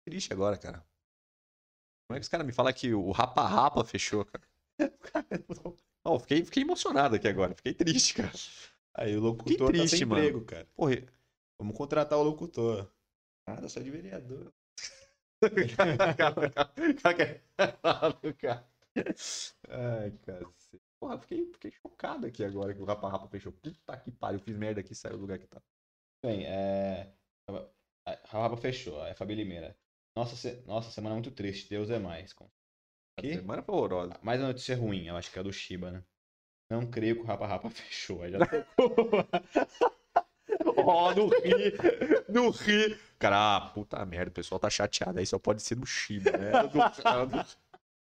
Triste agora, cara. Como é que os caras me falam que o rapa rapa fechou, cara? Não, fiquei, fiquei emocionado aqui agora, fiquei triste, cara. Aí o locutor triste, tá sem mano. emprego, cara. Porra, Vamos contratar o locutor. Cara, eu sou de vereador. cara, cara, cara. Ai, cacete. Porra, fiquei, fiquei chocado aqui agora que o Rapa Rapa fechou. Puta que pariu, fiz merda aqui e saiu do lugar que tá. Bem, é. A Raba fechou, é Fabi Limeira. Nossa, se- Nossa, semana muito triste, Deus é mais. Que? semana foi horrorosa. Mais uma notícia ruim, eu acho que é a do Shiba, né? Não creio que o Rapa Rapa fechou. Aí já tocou. Ó, no Ri, no Ri. Cara, ah, puta merda, o pessoal tá chateado. Aí só pode ser do Shiba, né? Do,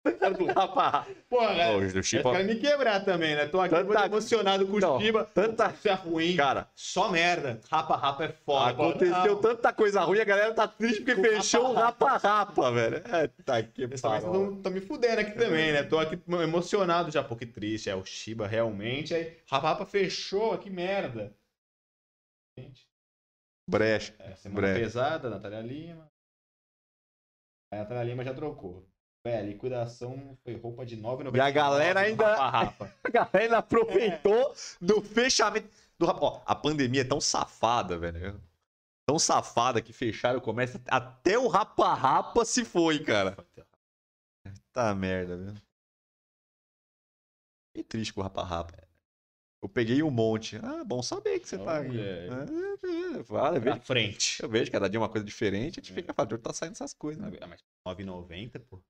era do, era do Rapa Rapa. Porra, do Esse Shiba. cara me quebrar também, né? Tô aqui Tanta- muito emocionado com Não, o Shiba. tanta- Isso é ruim. Cara, Só merda. Rapa Rapa é foda. aconteceu Não. tanta coisa ruim, a galera tá triste porque fechou o Rapa Rapa Rapa, velho. É, tá que Eles também pariu. estão me fudendo aqui também, né? Tô aqui emocionado já, pô, que triste. É o Shiba realmente. Aí, Rapa Rapa fechou, que merda. Gente, Brecha. é, semana Breve. pesada, Natália Lima. A Natália Lima já trocou. É, a liquidação foi roupa de 9,99. E a galera ainda-. A galera aproveitou do fechamento. Do, rapa- ó, a pandemia é tão safada, velho. Tão safada que fecharam o comércio. Até o Rapa Rapa se foi, cara. Tá merda, viu? Fiquei triste com o Rapa Rapa. Eu peguei um monte. Ah, bom saber que você tá aqui. Olha. É, é, Pra vejo, frente. eu vejo cada dia uma coisa diferente. A gente É. fica falando, tá saindo essas coisas. Né? Ah, mas 9,90, pô.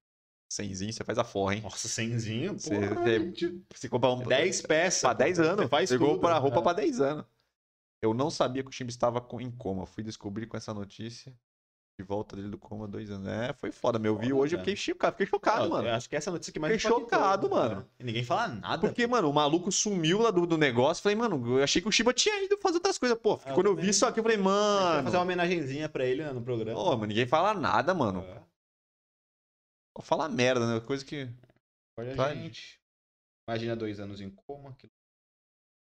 Cenzinho, você faz a forra, hein? Nossa, cenzinho, pô. Você, você, você compra um. 10 peças. Pra 10 anos. Você faz Pegou tudo. roupa É. pra 10 anos. Eu não sabia que o time estava em coma. Fui descobrir com essa notícia. De volta dele do coma dois anos. É, foi foda. Meu vi Foda, hoje, eu fiquei chocado, fiquei chocado, Não, mano. Eu acho que essa é notícia que mais Fiquei chocado, né? mano. E ninguém fala nada. Porque, mano, o maluco sumiu lá do, do negócio. Falei, mano, eu achei que o Shiba tinha ido fazer outras coisas. Pô, Ah, eu quando eu vi isso aqui, eu falei, mano. fazer uma homenagenzinha pra ele né, no programa. Pô, mas ninguém fala nada, mano. É. Só Fala merda, né? Coisa que. Olha, Tá. gente. Imagina dois anos em coma. Que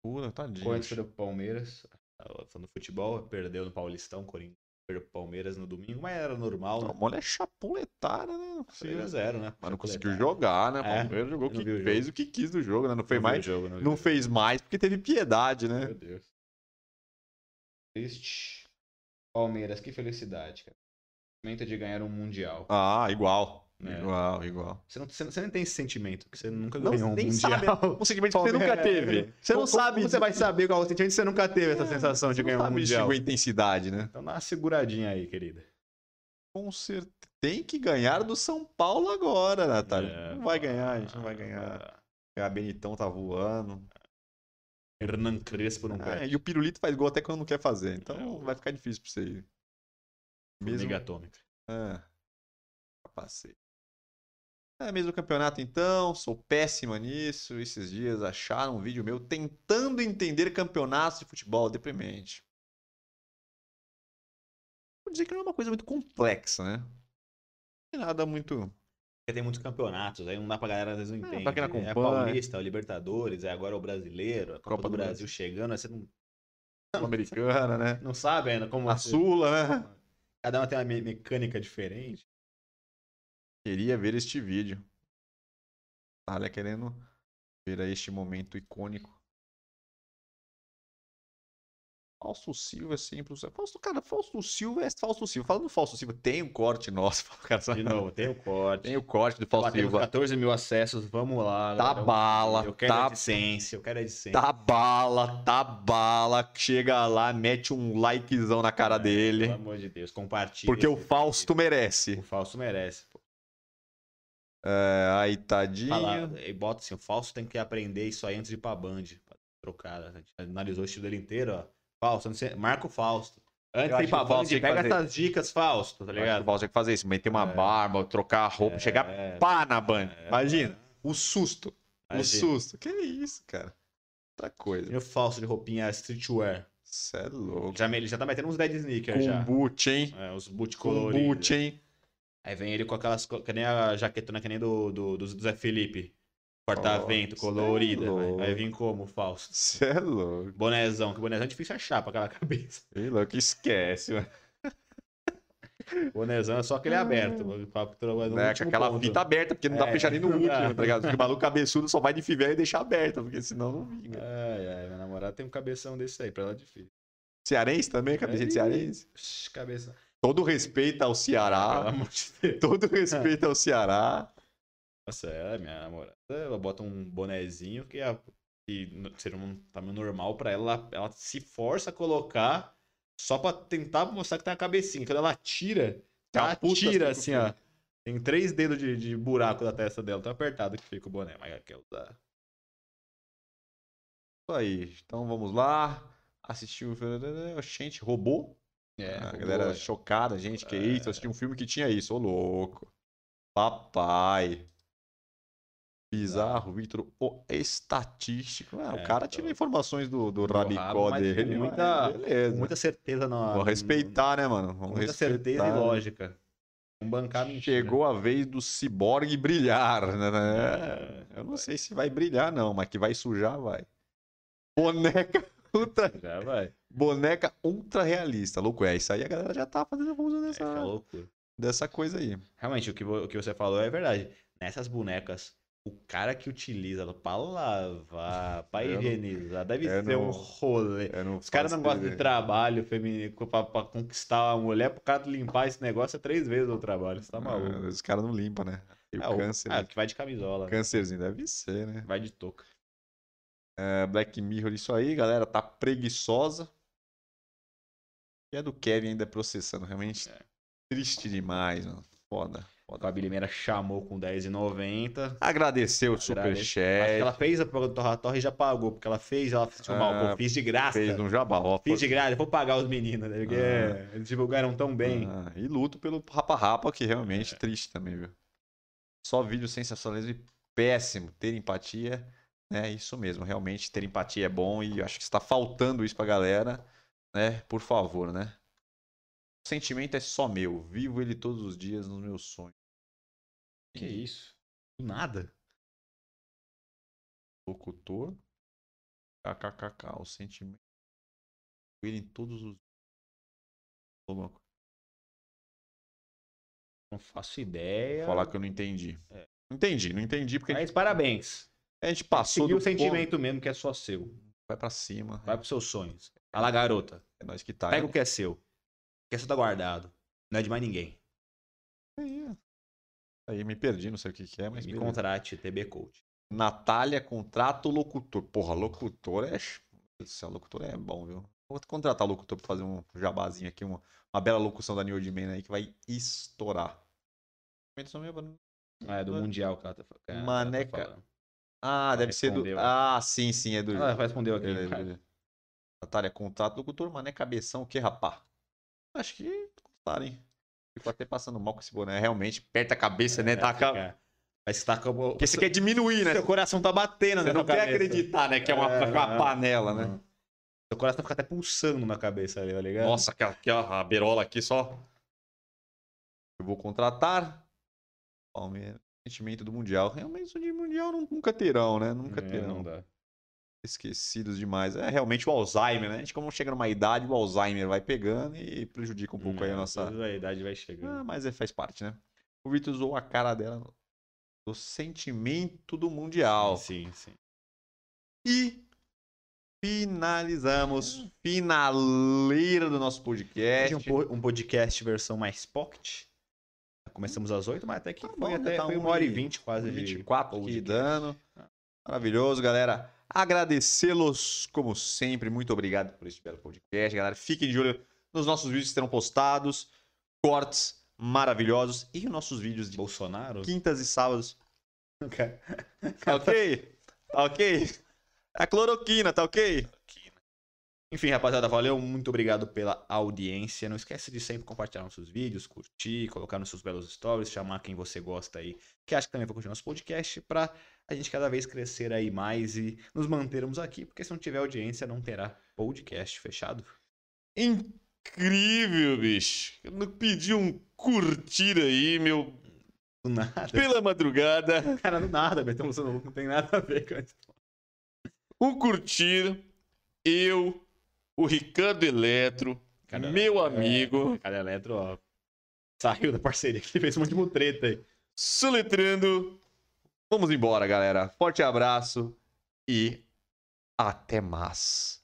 Pura, tadinho. Corinthians perdeu pro Palmeiras. Ela Falando do futebol, perdeu no Paulistão. Corinthians perdeu pro Palmeiras no domingo, mas era normal, A né? mulher é chapuletada, né? Não sei. 3x0, né? Mas não conseguiu jogar, né? O É, Palmeiras jogou o eu não que vi o fez jogo. o que quis do jogo, né? Não fez Não mais. o jogo, não Não o fez mais porque teve piedade, né? Meu Deus. Triste. Palmeiras, que felicidade, cara. Momento de ganhar um Mundial. Ah, igual. É. Igual, igual. Você não, você, você nem tem esse sentimento, que você nunca Não, ganhou um nem Mundial. sabe. Um sentimento que você nunca teve. Você não Como- sabe. Como você vai saber qual é o sentimento se você nunca teve essa É, sensação de ganhar um Mundial? a intensidade, né? Então dá uma seguradinha aí, querida. Com certeza. Tem que ganhar do São Paulo agora, Natália. É, não vai ganhar, a gente não vai ganhar. A Benitão tá voando. Hernan Crespo não É, perde. e o Pirulito faz gol até quando não quer fazer. Então vai ficar difícil pra você ir. Mesmo. Liga atômica. É. Capacete. É mesmo campeonato então, sou péssima nisso. Esses dias acharam um vídeo meu tentando entender campeonatos de futebol deprimente. Vou dizer que não é uma coisa muito complexa, né? Não é nada muito Porque tem muitos campeonatos, aí não dá pra galera, às vezes não É, entende. pra quem não É acompanha. Paulista, é o Libertadores, é agora o Brasileiro, a Copa, Copa do do Brasil chegando, aí você não, Americana, né? não sabe ainda como... A você- Sula, né? Cada uma tem uma me- mecânica diferente. Queria ver este vídeo. Olha, querendo ver aí este momento icônico. Fausto Silva é sempre. o- Fausto, cara, Fausto Silva é Fausto Silva. Falando do Fausto Silva, tem um corte nosso. Cara, novo, tem o corte. Tem o corte do Fausto Batemos Silva. 14 mil acessos, vamos lá. Tá galera. bala, Eu quero tá- a licença, eu quero a licença. Tá bala, tá bala. Chega lá, mete um likezão na cara dele. Pelo amor de Deus, compartilha. Porque o Fausto vídeo. merece. O Fausto merece. É, aí, tadinho. Fala, e bota assim, o Fausto tem que aprender isso aí antes de ir pra Band. Pra trocar. A gente analisou o estilo dele inteiro, ó. Fausto, antes de- marca o Fausto. Antes de ir pra o Band, pega fazer- essas dicas, Fausto, tá que O ligado? Fausto tinha que fazer isso. Meter uma É. barba, trocar a roupa, chegar É, pá na Band. é, Imagina. O susto. O imagina. susto. Que isso, cara. Outra coisa. E o Fausto de roupinha streetwear. Cê é louco. Já, ele já tá metendo uns dead sneakers já. Kombucha, hein? É, os boot coloridos. Kombucha, hein? Aí vem ele com aquelas. Que nem a jaquetona que nem do, do, do Zé Felipe. Corta-vento, Nossa, colorida. é vai, vir como, Fausto? Cê é louco. Bonezão, que bonezão é difícil achar pra aquela cabeça. Que louco. Esquece, mano. Bonezão é só aquele aberto. o papo trocou no Né, com aquela ponto. fita aberta, porque não dá pra É. fechar nem no último, Ah. tá ligado? Porque o maluco cabeçudo só vai de fivela e deixar aberta, porque senão não vinga. Ai, ai, minha namorada tem um cabeção desse aí, pra ela é difícil. Cearense também, cabeça de cearense. Cabeça. Todo respeito ao Pelo Ceará. amor de Deus. Todo respeito ao Ceará. Nossa, ela, minha namorada, ela bota um bonezinho que, é, que seria um tamanho normal pra ela, ela, se força a colocar só pra tentar mostrar que tem a cabecinha. Quando ela tira, ela tira assim ó. Tem três dedos de, de buraco da testa dela, tão apertado que fica o boné, mas ela quer usar. Isso aí. Então vamos lá. Assistiu. Gente, robô? É, a galera chocada, gente, que É. isso? Assisti um filme que tinha isso, ô louco. Papai. Bizarro, Victor, o estatístico. Ah, É, o cara então. tira informações do, do Do rabicó rabo, dele. muita- mas beleza. Muita certeza na. Vamos respeitar, né, mano? Vamos muita respeitar. certeza e lógica. Bancar mentira. Chegou a vez do ciborgue brilhar, né? É, Eu não sei se vai brilhar, não, mas que vai sujar, vai. Boneca ultra, Já vai. boneca ultra realista. Louco, é. Isso aí a galera já tá fazendo uso É, dessa, é loucura. dessa coisa aí. Realmente, o que, o que você falou é verdade. Nessas bonecas, o cara que utiliza ela pra lavar, pra Eu não- higienizar, deve ser um rolê. Os caras não gostam de trabalho feminino pra, pra conquistar uma mulher, pro cara limpar esse negócio é três vezes o trabalho. Você tá maluco. Ah, Os caras não limpam, né? E É, o- câncer. ah, né? que vai de camisola. né? Câncerzinho deve ser, né? Vai de touca. É, Black Mirror, isso aí, galera, tá preguiçosa. E é do Kevin ainda processando, realmente É. triste demais, mano. Foda. A Gabi Limeira chamou com R$10,90. Agradeceu o Agradeço. Acho que superchat. ela fez a Torra Torre e já pagou, porque ela fez, ela fez mal, Ah, pô, fiz de graça. Fez um jabá, ó. Fiz de graça, vou pagar os meninos, né? Porque Ah. eles divulgaram tão bem. Ah, e luto pelo Rapa Rapa, que É. realmente triste também, viu? Só vídeo sensacionalismo e péssimo. Ter empatia, né? Isso mesmo. Realmente ter empatia é bom e acho que está faltando isso pra galera, né? Por favor, né? O sentimento é só meu. Vivo ele todos os dias nos meus sonhos. Que isso? Do nada. Locutor. KKKK. O sentimento. Ele em todos os. Não faço ideia. Falar que eu não entendi. É. Não entendi, não entendi porque gente, Mas parabéns. A gente passou Seguiu do o sentimento mesmo que é só seu. ponto, Vai pra cima. Vai pros seus sonhos. Vai lá, garota. É nós que tá. Pega o que é seu. O que é seu tá guardado. Não é de mais ninguém. Aí, aí me perdi, não sei o que, que é, mas. Me beleza. contrate, TB Coach. Natália, contrato locutor. Porra, locutor é. céu, locutor é bom, viu? Vou contratar locutor pra fazer um jabazinho aqui, uma, uma bela locução da New Old Man aí que vai estourar. Ah, é do Mundial que ela tá, que tá Maneca. falando. Ah, deve ser do. respondeu. Ah, sim, sim, é do. Ela respondeu aqui. Beleza, cara. beleza. Natália, contrato locutor, mané cabeção, o que, rapá? Acho que gostaram, hein? Ficou até passando mal com esse boné. Realmente, aperta a cabeça, né? É, Tá fica- Vai estar com o- Porque você quer diminuir, né? Seu coração tá batendo Você na não tua quer cabeça. acreditar, né? Que é uma, É, uma é. panela, né? Não. Seu coração fica até pulsando na cabeça ali, tá ligado? Nossa, aquela, aquela a berola aqui só. Eu vou contratar. Palmeiras. Sentimento do Mundial. Realmente, o de Mundial não- nunca terão, né? Nunca É, terão. não dá. Esquecidos demais. É realmente o Alzheimer, né? A gente, como chega numa idade, o Alzheimer vai pegando e prejudica um pouco aí a É, nossa. A idade vai chegando. Ah, mas é, faz parte, né? O Vitor usou a cara dela do sentimento do Mundial. Sim, sim. E finalizamos. Finaleira do nosso podcast. Um, po- um podcast versão mais pocket. Começamos às 8, mas até que Tá foi, bom, até, tá foi uma uma hora e e- vinte quase de 24 aqui podcast. dando. Maravilhoso, galera. Agradecê-los, como sempre. Muito obrigado por este belo podcast, galera. Fiquem de olho nos nossos vídeos que serão postados. Cortes maravilhosos. E os nossos vídeos de Bolsonaro? quintas e sábados. Ok? Ok? A cloroquina, tá ok? Enfim, rapaziada, valeu. Muito obrigado pela audiência. Não esquece de sempre compartilhar nossos vídeos, curtir, colocar nos seus belos stories, chamar quem você gosta aí, que acha que também vai curtir nosso podcast, pra a gente cada vez crescer aí mais e nos mantermos aqui, porque se não tiver audiência, não terá podcast fechado. Incrível, bicho. Eu não pedi um curtir aí, meu. Do nada. Pela madrugada. Cara, do nada, Betão não tem nada a ver com isso. Um curtir. Eu, o Ricardo Eletro, meu é, amigo, Cara, Eletro, ó. Saiu da parceria aqui, fez um monte de treta aí. soletrando. Vamos embora, galera. Forte abraço e até mais.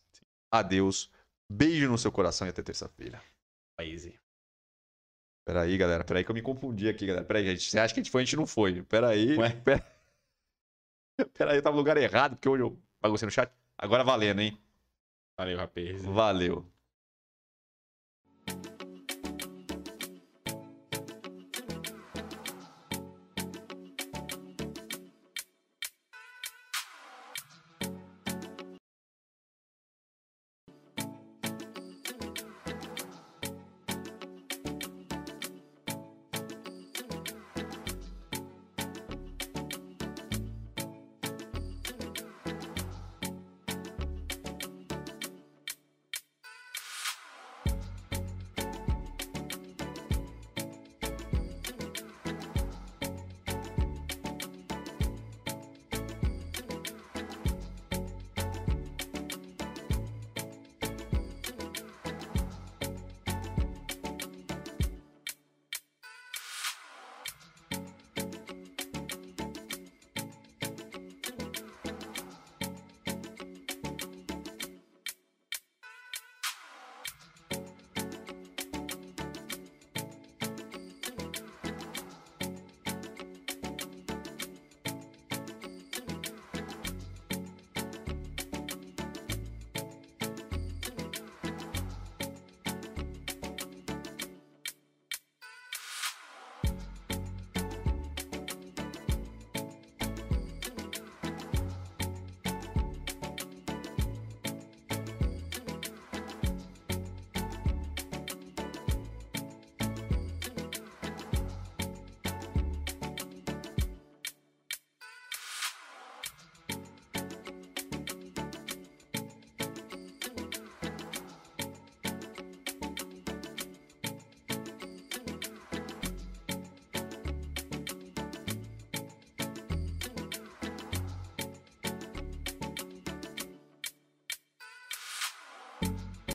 Adeus. Beijo no seu coração e até terça-feira. Easy. Peraí, galera. Peraí que eu me confundi aqui, galera. Peraí, gente. Você acha que a gente foi? A gente não foi. Peraí. Ué? Pera... Peraí, eu tava no lugar errado, porque hoje eu baguncei no chat. Agora valendo, hein? Valeu, rapaz. Valeu.